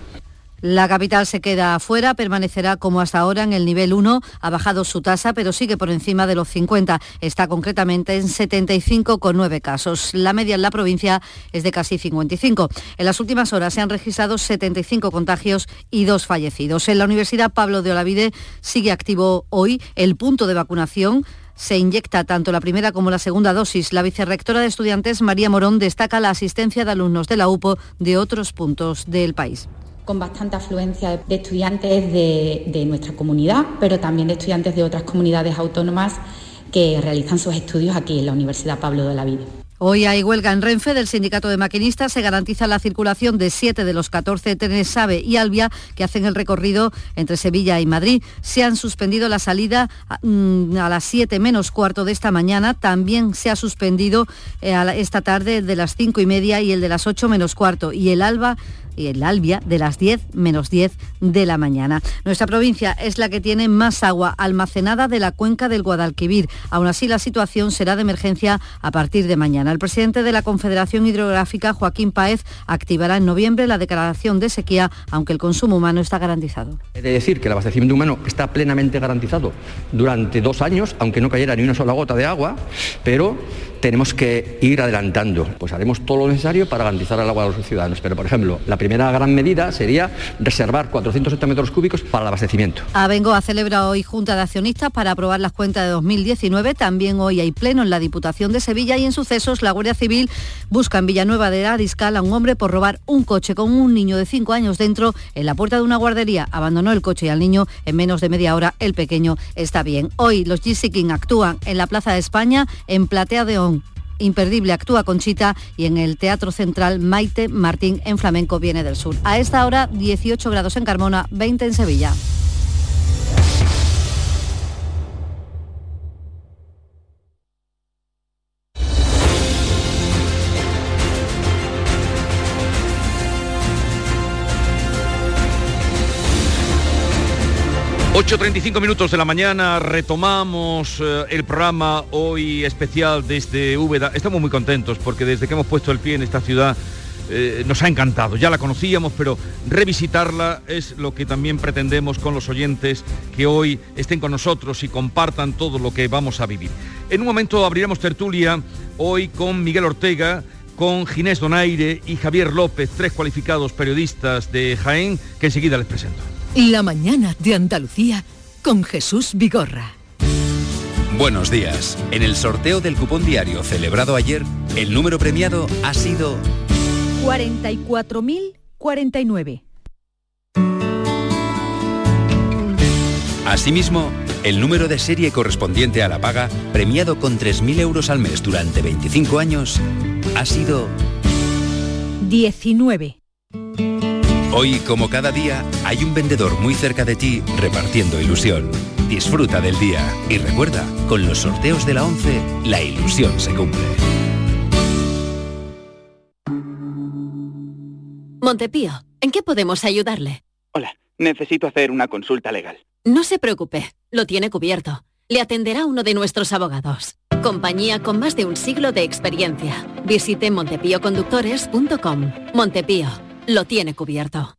La capital se queda afuera, permanecerá como hasta ahora en el nivel 1, ha bajado su tasa, pero sigue por encima de los 50. Está concretamente en 75,9 casos. La media en la provincia es de casi 55. En las últimas horas se han registrado 75 contagios y dos fallecidos. En la Universidad Pablo de Olavide sigue activo hoy el punto de vacunación se inyecta tanto la primera como la segunda dosis. La vicerrectora de estudiantes, María Morón, destaca la asistencia de alumnos de la UPO de otros puntos del país
con bastante afluencia de estudiantes de, nuestra comunidad, pero también de estudiantes de otras comunidades autónomas que realizan sus estudios aquí en la Universidad Pablo de la Vida.
Hoy hay huelga en Renfe del Sindicato de Maquinistas. Se garantiza la circulación de siete de los 14 trenes SAVE y Albia que hacen el recorrido entre Sevilla y Madrid. Se han suspendido la salida mm, a, las 7 menos cuarto de esta mañana. También se ha suspendido eh, esta tarde de las 5 y media y el de las 8 menos cuarto. Y el Alba y el Albia de las 10 menos 10 de la mañana. Nuestra provincia es la que tiene más agua almacenada de la cuenca del Guadalquivir. Aún así, la situación será de emergencia a partir de mañana. El presidente de la Confederación Hidrográfica, Joaquín Paez, activará en noviembre la declaración de sequía, aunque el consumo humano está garantizado.
He de decir que el abastecimiento humano está plenamente garantizado durante dos años, aunque no cayera ni una sola gota de agua, pero tenemos que ir adelantando. Pues haremos todo lo necesario para garantizar el agua a los ciudadanos. Pero, por ejemplo, la primera gran medida sería reservar 470 metros cúbicos para el abastecimiento.
Abengo ha celebrado hoy Junta de Accionistas para aprobar las cuentas de 2019. También hoy hay pleno en la Diputación de Sevilla y en sucesos la Guardia Civil busca en Villanueva de Ariscal a un hombre por robar un coche con un niño de 5 años dentro en la puerta de una guardería. Abandonó el coche y al niño en menos de media hora. El pequeño está bien. Hoy los GC King actúan en la Plaza de España en Platea de. Imperdible actúa Conchita y en el Teatro Central Maite Martín en Flamenco viene del sur. A esta hora 18 grados en Carmona, 20 en Sevilla.
8.35 minutos de la mañana, retomamos eh, el programa hoy especial desde Úbeda. Estamos muy contentos porque desde que hemos puesto el pie en esta ciudad eh, nos ha encantado. Ya la conocíamos, pero revisitarla es lo que también pretendemos con los oyentes que hoy estén con nosotros y compartan todo lo que vamos a vivir. En un momento abriremos tertulia hoy con Miguel Ortega, con Ginés Donaire y Javier López, tres cualificados periodistas de Jaén, que enseguida les presento.
La mañana de Andalucía con Jesús Vigorra.
Buenos días. En el sorteo del cupón diario celebrado ayer, el número premiado ha sido
44.049.
Asimismo, el número de serie correspondiente a la paga, premiado con 3.000 euros al mes durante 25 años, ha sido
19.
Hoy, como cada día, hay un vendedor muy cerca de ti repartiendo ilusión. Disfruta del día y recuerda, con los sorteos de la 11, la ilusión se cumple.
Montepío, ¿en qué podemos ayudarle?
Hola, necesito hacer una consulta legal.
No se preocupe, lo tiene cubierto. Le atenderá uno de nuestros abogados. Compañía con más de un siglo de experiencia. Visite montepíoconductores.com. Montepío lo tiene cubierto.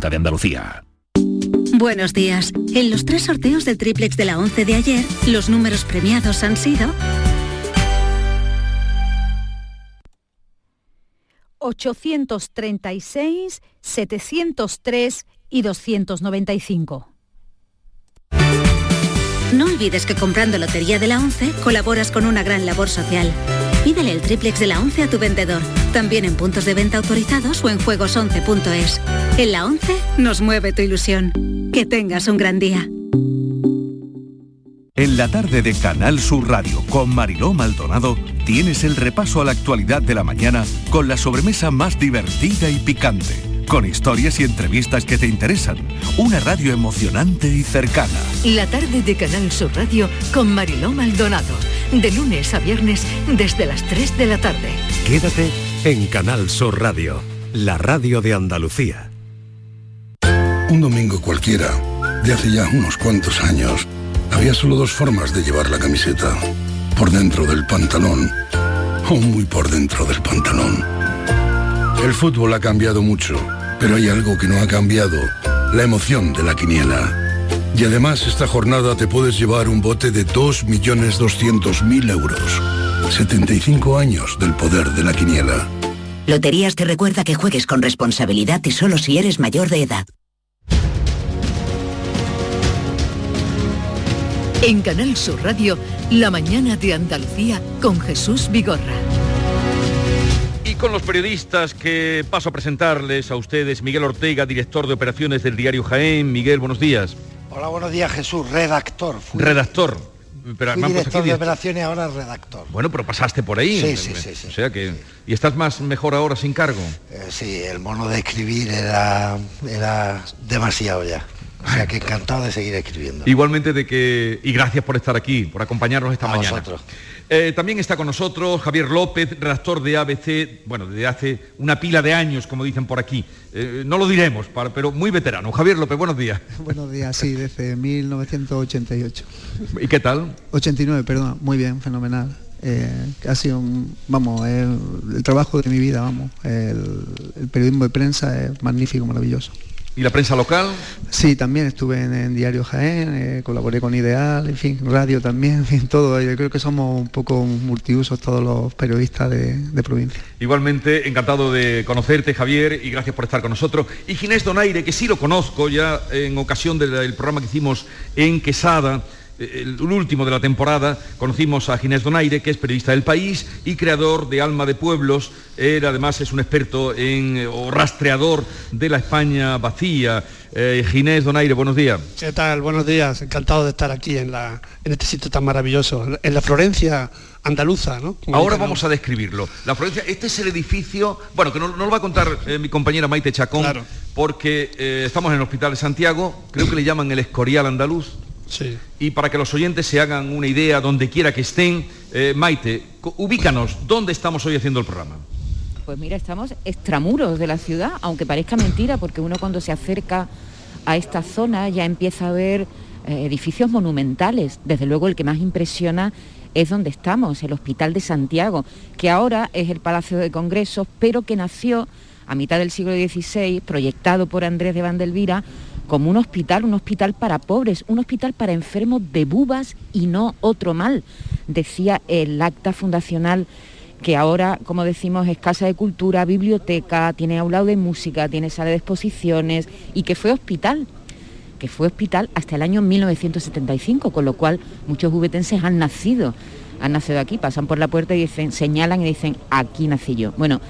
De Andalucía.
Buenos días. En los tres sorteos del triplex de la 11 de ayer, los números premiados han sido
836, 703 y 295.
No olvides que comprando Lotería de la 11 colaboras con una gran labor social. Pídele el triplex de la 11 a tu vendedor, también en puntos de venta autorizados o en juegos11.es. En la 11 nos mueve tu ilusión. Que tengas un gran día.
En la tarde de Canal Sur Radio con Mariló Maldonado tienes el repaso a la actualidad de la mañana con la sobremesa más divertida y picante, con historias y entrevistas que te interesan, una radio emocionante y cercana.
La tarde de Canal Sur Radio con Mariló Maldonado. De lunes a viernes desde las 3 de la tarde.
Quédate en Canal Sur Radio, la radio de Andalucía.
Un domingo cualquiera, de hace ya unos cuantos años, había solo dos formas de llevar la camiseta. Por dentro del pantalón o muy por dentro del pantalón. El fútbol ha cambiado mucho, pero hay algo que no ha cambiado, la emoción de la quiniela. Y además esta jornada te puedes llevar un bote de 2.200.000 euros. 75 años del poder de la quiniela.
Loterías te recuerda que juegues con responsabilidad y solo si eres mayor de edad.
En Canal Sur Radio, la mañana de Andalucía con Jesús Vigorra.
Y con los periodistas que paso a presentarles a ustedes, Miguel Ortega, director de operaciones del diario Jaén. Miguel, buenos días.
Hola, buenos días Jesús, redactor.
Fui, redactor. Pero
fui director de operaciones, ahora redactor.
Bueno, pero pasaste por ahí.
Sí, sí, sí. sí
o sea que... ¿Y estás más mejor ahora sin cargo?
Eh, sí, el mono de escribir era, era demasiado ya. O sea que encantado de seguir escribiendo.
Igualmente de que... Y gracias por estar aquí, por acompañarnos esta
a
mañana.
Vosotros.
Eh, también está con nosotros Javier López, redactor de ABC, bueno, desde hace una pila de años, como dicen por aquí. Eh, no lo diremos, pero muy veterano. Javier López, buenos días.
Buenos días, sí, desde 1988.
¿Y qué tal?
89, perdón, muy bien, fenomenal. Eh, ha sido, un, vamos, el, trabajo de mi vida, vamos. el periodismo de prensa es magnífico, maravilloso.
¿Y la prensa local?
Sí, también estuve en, Diario Jaén, eh, colaboré con Ideal, en fin, radio también, en fin, todo. Yo creo que somos un poco multiusos todos los periodistas de, provincia.
Igualmente, encantado de conocerte, Javier, y gracias por estar con nosotros. Y Ginés Donaire, que sí lo conozco ya en ocasión del programa que hicimos en Quesada, el último de la temporada, conocimos a Ginés Donaire, que es periodista del país y creador de Alma de Pueblos. Él además es un experto en, o rastreador de la España vacía. Eh, Ginés Donaire, buenos días.
¿Qué tal? Buenos días. Encantado de estar aquí en, la, en este sitio tan maravilloso, en la Florencia andaluza, ¿no?
Ahora vamos a describirlo. La Florencia, este es el edificio, bueno, que no, lo va a contar eh, mi compañera Maite Chacón, porque eh, estamos en el Hospital de Santiago, creo que le llaman el Escorial Andaluz. Y para que los oyentes se hagan una idea donde quiera que estén, eh, Maite, ubícanos, ¿dónde estamos hoy haciendo el programa?
Pues mira, estamos extramuros de la ciudad, aunque parezca mentira, porque uno cuando se acerca a esta zona ya empieza a ver eh, edificios monumentales. Desde luego el que más impresiona es donde estamos, el Hospital de Santiago, que ahora es el Palacio de Congresos, pero que nació a mitad del siglo XVI, proyectado por Andrés de Vandelvira, como un hospital, un hospital para pobres, un hospital para enfermos de bubas y no otro mal, decía el acta fundacional que ahora, como decimos, es casa de cultura, biblioteca, tiene aula de música, tiene sala de exposiciones y que fue hospital, que fue hospital hasta el año 1975, con lo cual muchos juguetenses han nacido, han nacido aquí, pasan por la puerta y dicen, señalan y dicen, aquí nací yo. Bueno,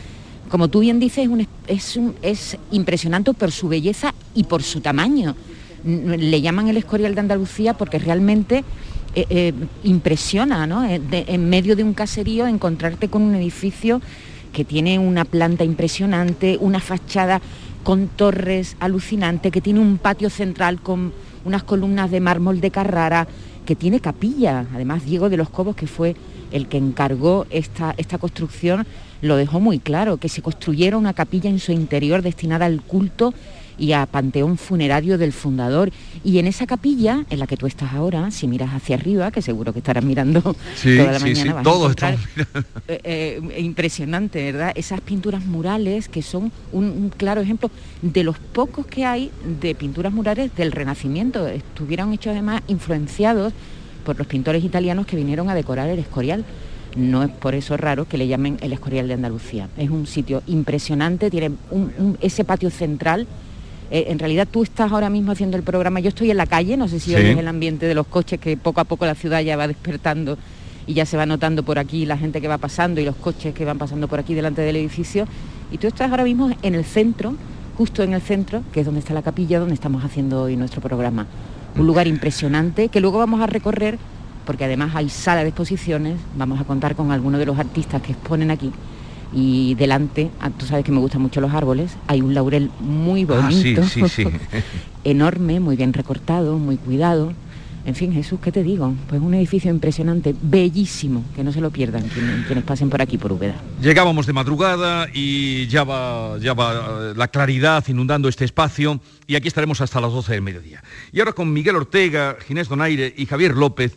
como tú bien dices, es, es, impresionante por su belleza y por su tamaño. Le llaman el Escorial de Andalucía porque realmente eh, eh, impresiona, ¿no? Eh, en medio de un caserío encontrarte con un edificio que tiene una planta impresionante, una fachada con torres alucinante, que tiene un patio central con unas columnas de mármol de Carrara, que tiene capilla. Además, Diego de los Cobos, que fue el que encargó esta construcción, lo dejó muy claro, que se construyera una capilla en su interior destinada al culto y a panteón funerario del fundador. Y en esa capilla, en la que tú estás ahora, si miras hacia arriba, que seguro que estarás mirando toda la mañana,
todo
eh, eh, impresionante, ¿verdad? Esas pinturas murales que son un, claro ejemplo de los pocos que hay de pinturas murales del Renacimiento. Estuvieron hechos además influenciados por los pintores italianos que vinieron a decorar el Escorial no es por eso raro que le llamen el Escorial de Andalucía. Es un sitio impresionante, tiene ese patio central. Eh, en realidad tú estás ahora mismo haciendo el programa, yo estoy en la calle, no sé si oyes el ambiente de los coches que poco a poco la ciudad ya va despertando y ya se va notando por aquí la gente que va pasando y los coches que van pasando por aquí delante del edificio. Y tú estás ahora mismo en el centro, justo en el centro, que es donde está la capilla donde estamos haciendo hoy nuestro programa. Un lugar impresionante que luego vamos a recorrer porque además hay sala de exposiciones, vamos a contar con algunos de los artistas que exponen aquí. Y delante, ah, tú sabes que me gustan mucho los árboles, hay un laurel muy ah, bonito, enorme, muy bien recortado, muy cuidado. En fin, Jesús, ¿qué te digo? Pues un edificio impresionante, bellísimo, que no se lo pierdan quienes, pasen por aquí por Úbeda.
Llegábamos de madrugada y ya va, ya va la claridad inundando este espacio y aquí estaremos hasta las 12 del mediodía. Y ahora con Miguel Ortega, Ginés Donaire y Javier López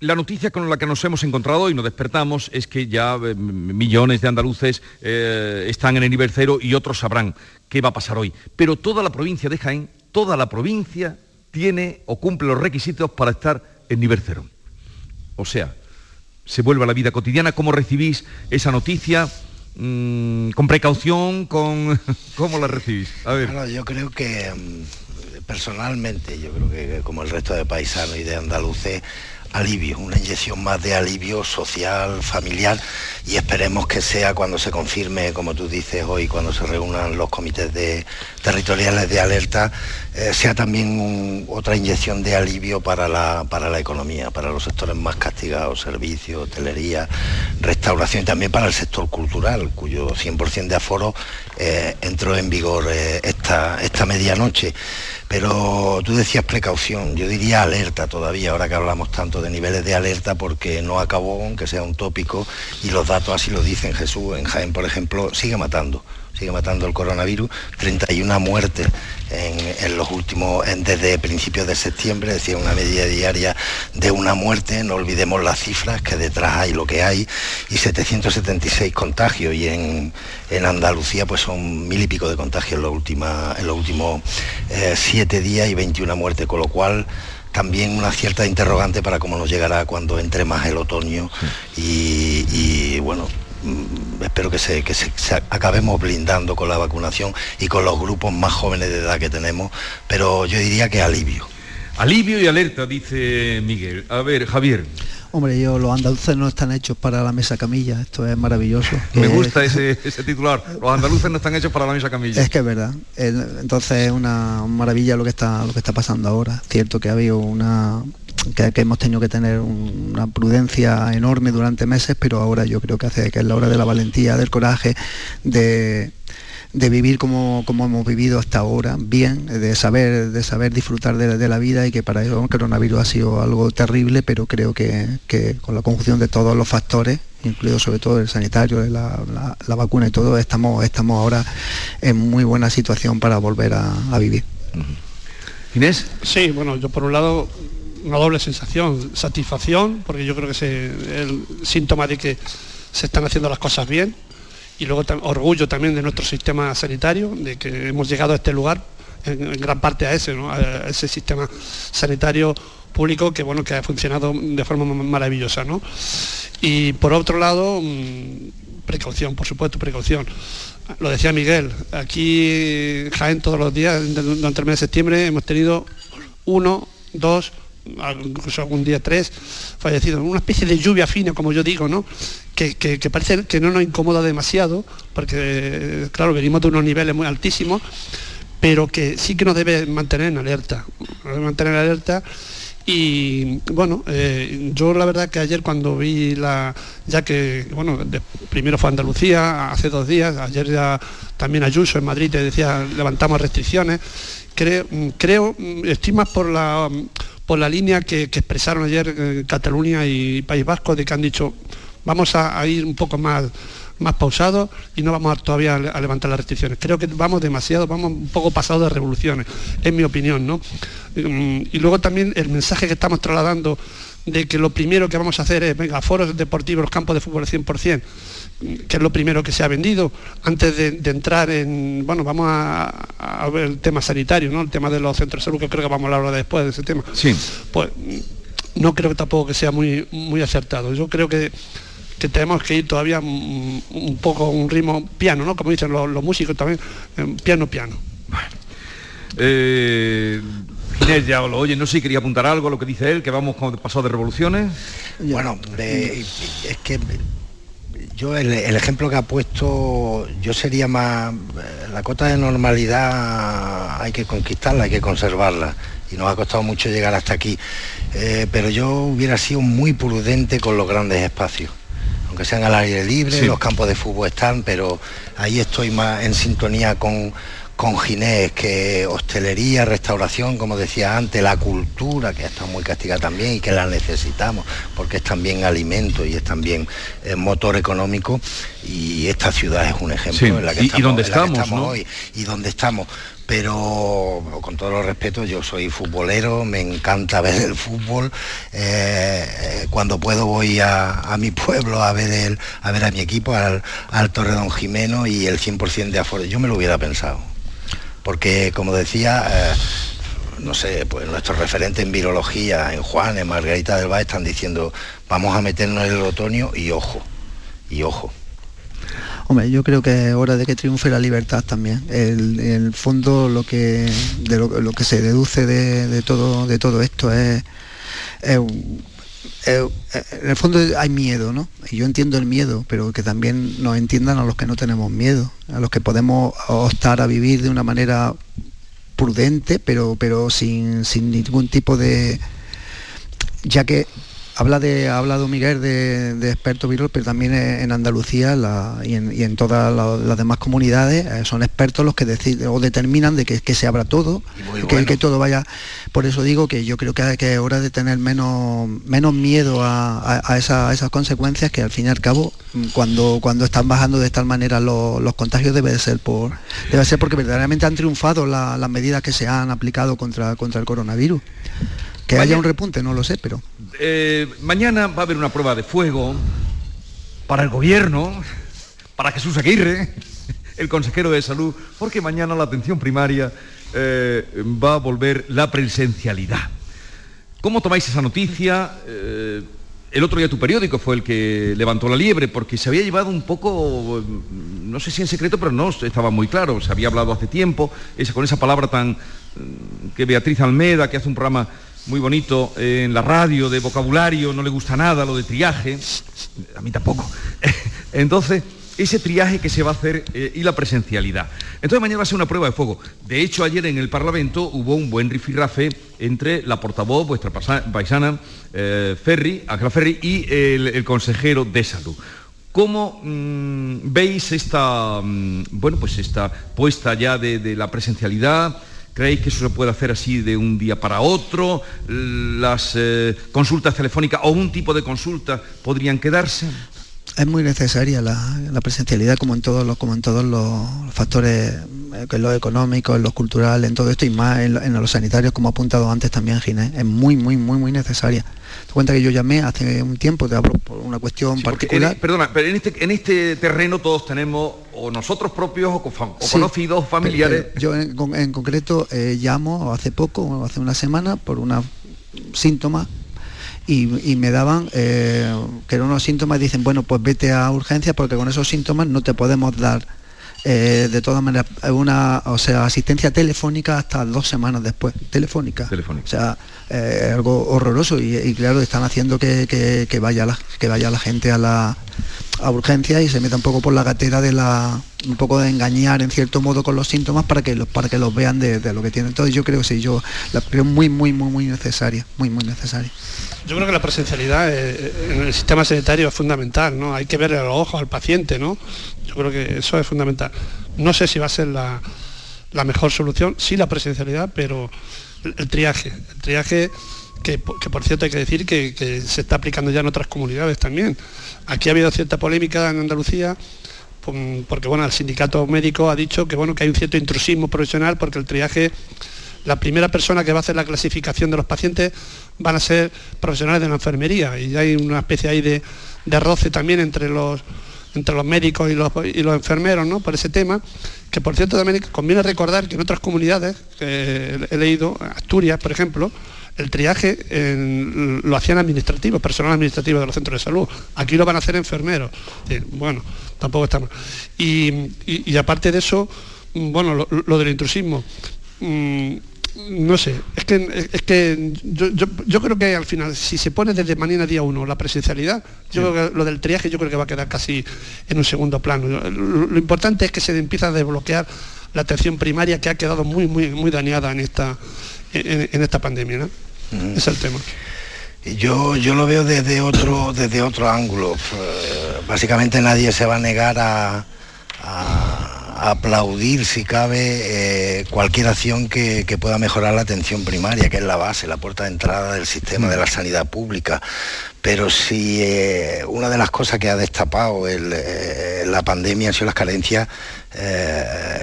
la noticia con la que nos hemos encontrado y nos despertamos es que ya eh, millones de andaluces eh, están en el nivel cero y otros sabrán qué va a pasar hoy. Pero toda la provincia de Jaén, toda la provincia tiene o cumple los requisitos para estar en nivel cero. O sea, se vuelve a la vida cotidiana. ¿Cómo recibís esa noticia? Mm, ¿Con precaución? Con... ¿Cómo la recibís?
A ver. yo creo que mm, personalmente, yo creo que como el resto de paisanos y de andaluces, alivio, una inyección más de alivio social, familiar y esperemos que sea cuando se confirme, como tú dices hoy, cuando se reúnan los comités territoriales de alerta, eh, sea también otra inyección de alivio para la, para la economía, para los sectores más castigados, servicios, hotelería, restauración y también para el sector cultural, cuyo 100% de aforo eh, entró en vigor eh, esta, esta medianoche. Pero tú decías precaución, yo diría alerta todavía, ahora que hablamos tanto de niveles de alerta porque no acabó, aunque sea un tópico, y los datos así lo dicen. Jesús en Jaén, por ejemplo, sigue matando sigue matando el coronavirus, 31 muertes en, los últimos, desde principios de septiembre, es decir, una media diaria de una muerte, no olvidemos las cifras, que detrás hay lo que hay, y 776 contagios, y en, Andalucía pues son mil y pico de contagios en los, últimos, en los últimos eh, siete días y 21 muertes, con lo cual también una cierta interrogante para cómo nos llegará cuando entre más el otoño. Y bueno, Mm, espero que, se, que se, acabemos blindando con la vacunación y con los grupos más jóvenes de edad que tenemos, pero yo diría que alivio.
Alivio y alerta, dice Miguel. A ver, Javier.
Hombre, yo los andaluces no están hechos para la mesa camilla, esto es maravilloso.
Me gusta ese, titular, los andaluces no están hechos para la mesa camilla.
Es que es verdad, entonces es una maravilla lo que está, lo que está pasando ahora. Cierto que ha habido una, que, hemos tenido que tener una prudencia enorme durante meses, pero ahora yo creo que hace que es la hora de la valentía, del coraje, de, vivir como, hemos vivido hasta ahora, bien, de saber, de saber disfrutar de, la vida y que para eso el coronavirus ha sido algo terrible, pero creo que, con la conjunción de todos los factores, incluido sobre todo el sanitario, la, vacuna y todo, estamos, estamos ahora en muy buena situación para volver a, vivir.
Inés.
Sí, bueno, yo por un lado una doble sensación, satisfacción, porque yo creo que es el síntoma de que se están haciendo las cosas bien, y luego orgullo también de nuestro sistema sanitario, de que hemos llegado a este lugar, en, gran parte a ese, a ese sistema sanitario público que bueno que ha funcionado de forma maravillosa. ¿no? Y por otro lado, mm, precaución, por supuesto, precaución. Lo decía Miguel, aquí Jaén todos los días, durante el mes de septiembre, hemos tenido uno, dos, incluso algún día tres fallecidos, una especie de lluvia fina, como yo digo, ¿no? Que, parece que no nos incomoda demasiado, porque claro, venimos de unos niveles muy altísimos, pero que sí que nos debe mantener en alerta, mantener en alerta. Y bueno, eh, yo la verdad que ayer cuando vi la, ya que, bueno, primero fue Andalucía, hace dos días, ayer ya también Ayuso en Madrid te decía, levantamos restricciones, creo, creo estoy por la por la línea que, expresaron ayer eh, Cataluña y País Vasco de que han dicho vamos a, ir un poco más más pausados y no vamos todavía a levantar las restricciones. Creo que vamos demasiado, vamos un poco pasados de revoluciones, en mi opinión, ¿no? Mm, y luego también el mensaje que estamos trasladando de que lo primero que vamos a hacer es, venga, foros deportivos, campos de fútbol 100%, que es lo primero que se ha vendido, antes de, entrar en, bueno, vamos a, ver el tema sanitario, ¿no? El tema de los centros de salud, que creo que vamos a hablar después de ese tema.
Sí.
Pues no creo que tampoco que sea muy, muy acertado. Yo creo que, que tenemos que ir todavía un, poco a un ritmo piano, ¿no? Como dicen los, músicos también, eh, piano, piano.
Bueno. Eh, Inés ya lo oye, no sé si quería apuntar algo a lo que dice él, que vamos con pasado de revoluciones.
Bueno, es que yo el, ejemplo que ha puesto, yo sería más, eh, la cota de normalidad hay que conquistarla, hay que conservarla y nos ha costado mucho llegar hasta aquí, eh, pero yo hubiera sido muy prudente con los grandes espacios, aunque sean al aire libre, los campos de fútbol están, pero ahí estoy más en sintonía con, con Ginés, que hostelería, restauración, como decía antes, la cultura, que está muy castigada también y que la necesitamos, porque es también alimento y es también eh, motor económico, y esta ciudad es un ejemplo en la que estamos,
y donde estamos,
hoy y donde estamos. Pero con todo los respeto, yo soy futbolero, me encanta ver el fútbol. Eh, cuando puedo voy a, mi pueblo a ver el, a ver a mi equipo, al, al Torredón Jimeno y el 100% de aforo. Yo me lo hubiera pensado porque como decía, eh, no sé, pues nuestros referentes en virología, en Juan, en Margarita del Valle, están diciendo, vamos a meternos en el otoño y ojo, y ojo.
Hombre, yo creo que es hora de que triunfe la libertad también. El, el fondo, lo que, de lo, que se deduce de, todo, de todo esto es, es eh, en el fondo hay miedo, ¿no? Y yo entiendo el miedo, pero que también nos entiendan a los que no tenemos miedo, a los que podemos optar a vivir de una manera prudente, pero, pero sin, ningún tipo de... ya que habla de, ha hablado Miguel de, de expertos virus, pero también en Andalucía y, en, todas las demás comunidades eh, son expertos los que deciden o determinan de que, se abra todo, que, que, todo vaya. Por eso digo que yo creo que, que es hora de tener menos, menos miedo a, esas consecuencias que al fin y al cabo cuando, cuando están bajando de tal manera los, contagios debe de ser por debe ser porque verdaderamente han triunfado las medidas que se han aplicado contra, contra el coronavirus. Que haya un repunte, no lo sé, pero...
Eh, mañana va a haber una prueba de fuego para el gobierno, para Jesús Aguirre, el consejero de salud, porque mañana la atención primaria eh, va a volver la presencialidad. ¿Cómo tomáis esa noticia? Eh, el otro día tu periódico fue el que levantó la liebre porque se había llevado un poco, no sé si en secreto, pero no estaba muy claro, se había hablado hace tiempo, esa, con esa palabra tan que Beatriz Almeda, que hace un programa muy bonito en la radio de vocabulario, no le gusta nada lo de triaje, a mí tampoco. Entonces, ese triaje que se va a hacer eh, y la presencialidad. Entonces mañana va a ser una prueba de fuego. De hecho, ayer en el Parlamento hubo un buen rifirrafe entre la portavoz, vuestra paisana, eh, Ferri, Ángela Ferri, y el, consejero de salud. ¿Cómo mm, veis esta, mm, bueno, pues esta puesta ya de la presencialidad? ¿Creéis que eso se puede hacer así de un día para otro? ¿Las eh, consultas telefónicas o un tipo de consulta podrían quedarse?
Es muy necesaria la, presencialidad como en todos los, como en todos los factores, eh, en lo económico, en lo cultural, en todo esto y más en, los sanitarios, como ha apuntado antes también Ginés. Es muy, muy, muy, muy necesaria. Te cuenta que yo llamé hace un tiempo, te hablo por una cuestión particular.
perdona, pero en este, en este terreno todos tenemos o nosotros propios o, conocidos, familiares.
yo en, concreto eh, llamo hace poco, hace una semana, por una síntoma y, me daban eh, que eran unos síntomas, dicen, bueno, pues vete a urgencias porque con esos síntomas no te podemos dar eh, de todas maneras, una o sea, asistencia telefónica hasta dos semanas después, telefónica. O sea, eh, algo horroroso y, claro, están haciendo que, vaya la, que vaya la gente a la a urgencia y se meta un poco por la gatera de la un poco de engañar en cierto modo con los síntomas para que los para que los vean de, lo que tienen. Entonces yo creo que sí, yo la creo muy, muy, muy, muy necesaria, muy, muy necesaria.
Yo creo que la presencialidad eh, en el sistema sanitario es fundamental, ¿no? Hay que ver a los ojos al paciente, ¿no? Yo creo que eso es fundamental. No sé si va a ser la, mejor solución, sí la presencialidad, pero el, triaje, el triaje que, por cierto hay que decir que, se está aplicando ya en otras comunidades también. Aquí ha habido cierta polémica en Andalucía porque bueno, el sindicato médico ha dicho que bueno, que hay un cierto intrusismo profesional porque el triaje, la primera persona que va a hacer la clasificación de los pacientes van a ser profesionales de la enfermería y hay una especie ahí de, de roce también entre los entre los médicos y los, enfermeros ¿no? por ese tema, que por cierto también conviene recordar que en otras comunidades, he leído, Asturias, por ejemplo, el triaje lo hacían administrativos, personal administrativo de los centros de salud. Aquí lo van a hacer enfermeros. bueno, tampoco está mal. Y, aparte de eso, bueno, lo, del intrusismo. Mm, no sé, es que, es que yo, creo que al final, si se pone desde mañana día uno la presencialidad, yo creo que lo del triaje yo creo que va a quedar casi en un segundo plano. Lo, importante es que se empieza a desbloquear la atención primaria que ha quedado muy, muy, muy dañada en esta, en, esta pandemia. ¿no? Es el tema.
Yo, yo lo veo desde otro, desde otro ángulo. Eh, básicamente nadie se va a negar a aplaudir, si cabe, eh, cualquier acción que, pueda mejorar la atención primaria, que es la base, la puerta de entrada del sistema de la sanidad pública. Pero si eh, una de las cosas que ha destapado eh, la pandemia han sido las carencias,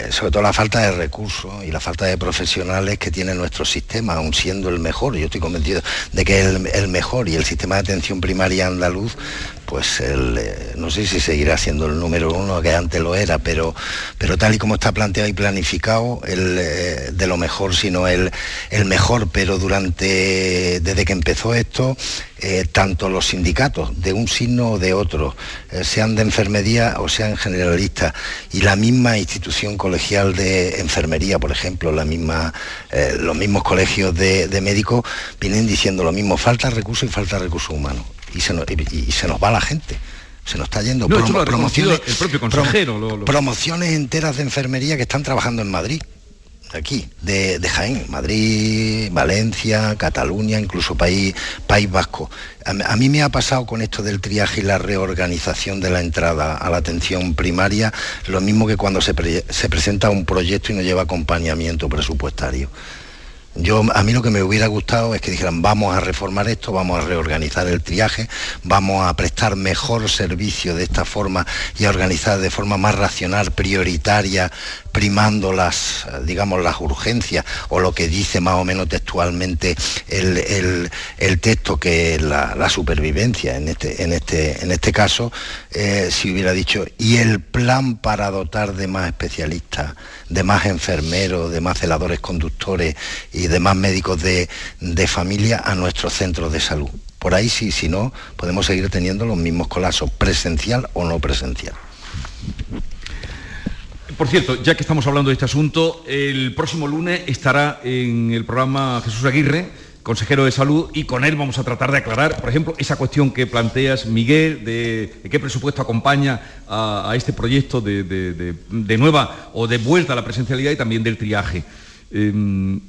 sobre todo la falta de recursos y la falta de profesionales que tiene nuestro sistema, aun siendo el mejor, yo estoy convencido de que es el mejor y el sistema de atención primaria andaluz pues eh, no sé si seguirá siendo el número uno que antes lo era, pero, pero tal y como está planteado y planificado, el, eh, de lo mejor, sino el, el mejor, pero durante, desde que empezó esto, eh, tanto los sindicatos de un signo o de otro, sean de enfermería o sean generalistas, y la misma institución colegial de enfermería, por ejemplo, la misma, los mismos colegios de, de médicos, vienen diciendo lo mismo, falta recursos y falta recursos humanos y se nos, y, se nos va la gente se nos está yendo
promociones, el propio consejero
promociones enteras de enfermería que están trabajando en Madrid aquí, de, de, Jaén, Madrid, Valencia, Cataluña, incluso País, País Vasco. A, a, mí me ha pasado con esto del triaje y la reorganización de la entrada a la atención primaria, lo mismo que cuando se, pre, se presenta un proyecto y no lleva acompañamiento presupuestario. Yo, a mí lo que me hubiera gustado es que dijeran, vamos a reformar esto, vamos a reorganizar el triaje, vamos a prestar mejor servicio de esta forma y a organizar de forma más racional, prioritaria, primando las, digamos, las urgencias o lo que dice más o menos textualmente el, el, el texto que es la, la, supervivencia en este, en este, en este caso, eh, si hubiera dicho, y el plan para dotar de más especialistas, de más enfermeros, de más celadores conductores y de más médicos de, de familia a nuestros centros de salud. Por ahí sí, si no, podemos seguir teniendo los mismos colapsos, presencial o no presencial.
Por cierto, ya que estamos hablando de este asunto, el próximo lunes estará en el programa Jesús Aguirre, consejero de salud, y con él vamos a tratar de aclarar, por ejemplo, esa cuestión que planteas, Miguel, de, qué presupuesto acompaña a, este proyecto de, nueva o de vuelta a la presencialidad y también del triaje. Eh,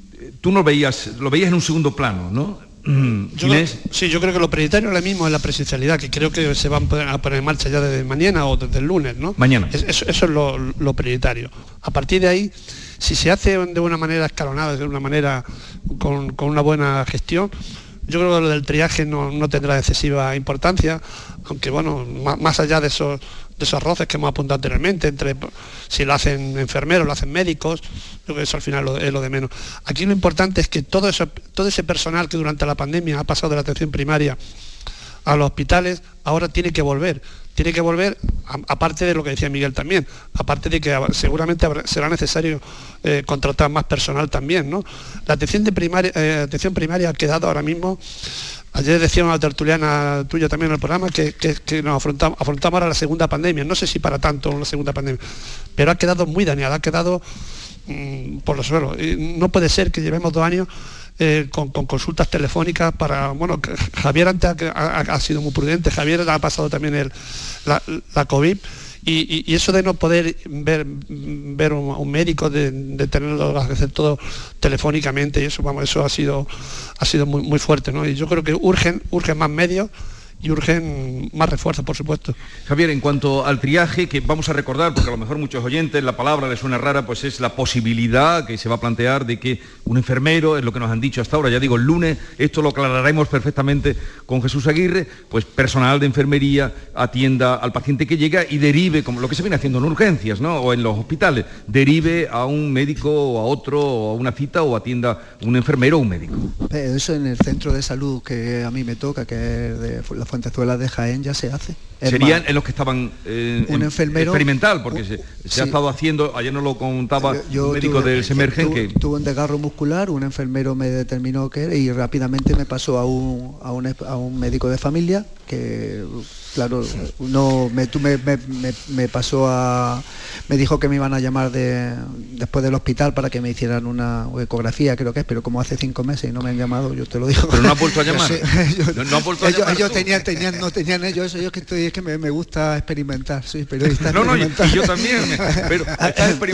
tú no veías, lo veías en un segundo plano, ¿no?
Yo creo, sí, yo creo que lo prioritario ahora mismo es la presencialidad, que creo que se van a poner en marcha ya desde mañana o desde el lunes, ¿no?
Mañana.
Es, eso, eso, es lo, lo, prioritario. A partir de ahí, si se hace de una manera escalonada, de una manera con, con una buena gestión, yo creo que lo del triaje no, no tendrá excesiva importancia, aunque bueno, más, más allá de esos de esos roces que hemos apuntado anteriormente, entre si lo hacen enfermeros, lo hacen médicos, eso al final es lo de menos. Aquí lo importante es que todo, todo ese personal que durante la pandemia ha pasado de la atención primaria a los hospitales, ahora tiene que volver. Tiene que volver, aparte de lo que decía Miguel también, aparte de que seguramente será necesario eh, contratar más personal también. ¿no? La atención, de primaria, eh, atención primaria ha quedado ahora mismo Ayer decía una tertuliana tuya también en el programa que, que, nos afrontamos, afrontamos, ahora la segunda pandemia. No sé si para tanto la segunda pandemia, pero ha quedado muy dañada, ha quedado mmm, por los suelos. No puede ser que llevemos dos años eh, con, con, consultas telefónicas para, bueno, Javier antes ha, sido muy prudente, Javier ha pasado también el, la COVID y, eso de no poder ver, ver un, médico, de, de tenerlo hacer todo telefónicamente, y eso, vamos, eso ha sido, ha sido muy, muy fuerte, ¿no? Y yo creo que urgen, urgen más medios y urgen más refuerzos, por supuesto.
Javier, en cuanto al triaje, que vamos a recordar, porque a lo mejor muchos oyentes la palabra les suena rara, pues es la posibilidad que se va a plantear de que un enfermero, es lo que nos han dicho hasta ahora, ya digo, el lunes, esto lo aclararemos perfectamente con Jesús Aguirre, pues personal de enfermería atienda al paciente que llega y derive, como lo que se viene haciendo en urgencias, ¿no? O en los hospitales, derive a un médico o a otro, o a una cita, o atienda un enfermero o un médico.
Pero eso en el centro de salud que a mí me toca, que es de la Fuentezuela de Jaén ya se hace.
Es Serían más, en los que estaban eh,
un enfermero
experimental, porque se, se sí. ha estado haciendo, ayer nos lo contaba yo, yo un médico tuve, del Semergen
que tuve un desgarro muscular, un enfermero me determinó que era y rápidamente me pasó a un, a un, a un médico de familia que claro, no me, me, me, me, pasó a me dijo que me iban a llamar de, después del hospital para que me hicieran una ecografía, creo que es, pero como hace cinco meses y no me han llamado, yo te lo digo.
Pero no ha vuelto a llamar.
Ellos, no, no ha vuelto a ellos, llamar. Ellos tenían, tenían, no tenían ellos eso, yo que estoy, es que me, me gusta experimentar, soy periodista.
no, no, y, y, yo también. Pero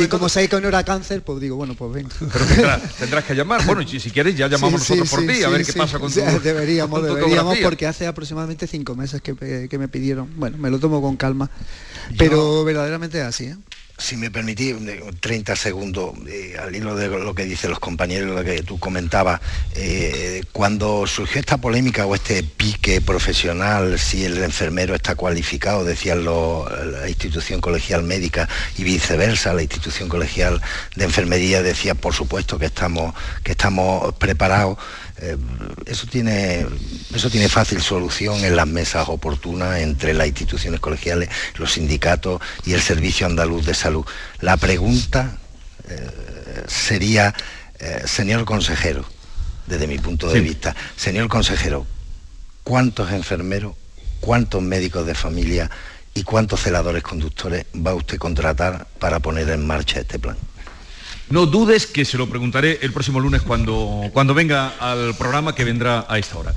y como sé que no era cáncer, pues digo, bueno, pues venga.
Pero tendrás, tendrás que llamar. Bueno, si, si quieres ya llamamos sí, nosotros sí, por ti, a ver qué pasa con tu
Deberíamos,
con tu
deberíamos, porque hace aproximadamente cinco meses que, que me pidieron. Bueno, me lo tomo con calma. Pero Yo, verdaderamente es así, ¿eh?
Si me permitís 30 segundos eh, al hilo de lo que dicen los compañeros, lo que tú comentabas, eh, cuando surgió esta polémica o este pique profesional, si el enfermero está cualificado, decían la institución colegial médica y viceversa, la institución colegial de enfermería decía, por supuesto que estamos, que estamos preparados eh, eso tiene eso tiene fácil solución en las mesas oportunas entre las instituciones colegiales, los sindicatos y el Servicio Andaluz de Salud. La pregunta eh, sería, eh, señor consejero, desde mi punto de sí. vista, señor consejero, ¿cuántos enfermeros, cuántos médicos de familia y cuántos celadores conductores va usted a contratar para poner en marcha este plan?
No dudes que se lo preguntaré el próximo lunes cuando, cuando venga al programa que vendrá a esta hora.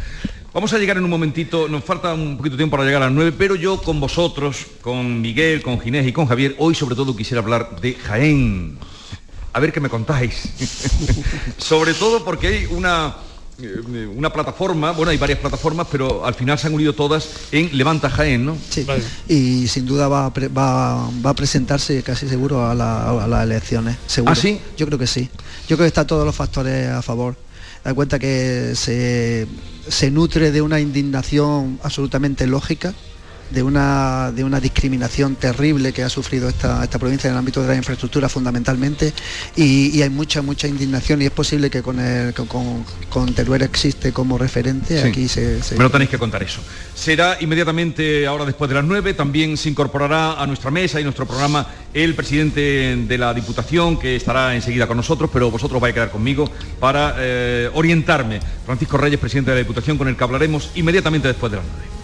Vamos a llegar en un momentito, nos falta un poquito de tiempo para llegar a las 9, pero yo con vosotros, con Miguel, con Ginés y con Javier, hoy sobre todo quisiera hablar de Jaén. a ver qué me contáis. Sobre todo porque hay una eh, una plataforma, bueno, hay varias plataformas, pero al final se han unido todas en Levanta Jaén, ¿no?
Sí, y sin duda va a, va, va a presentarse casi seguro a, las elecciones, seguro.
¿Ah, sí?
Yo creo que sí. Yo creo que están todos los factores a favor. Da cuenta que se, se nutre de una indignación absolutamente lógica, de una, de una discriminación terrible que ha sufrido esta, esta provincia en el ámbito de la infraestructura fundamentalmente y, hay mucha, mucha indignación y es posible que con, el, con, con Teruel existe como referente, aquí se,
Me lo tenéis que contar eso. Será inmediatamente ahora después de las 9, también se incorporará a nuestra mesa y nuestro programa el presidente de la Diputación que estará enseguida con nosotros, pero vosotros vais a quedar conmigo para eh, orientarme. Francisco Reyes, presidente de la Diputación, con el que hablaremos inmediatamente después de las 9.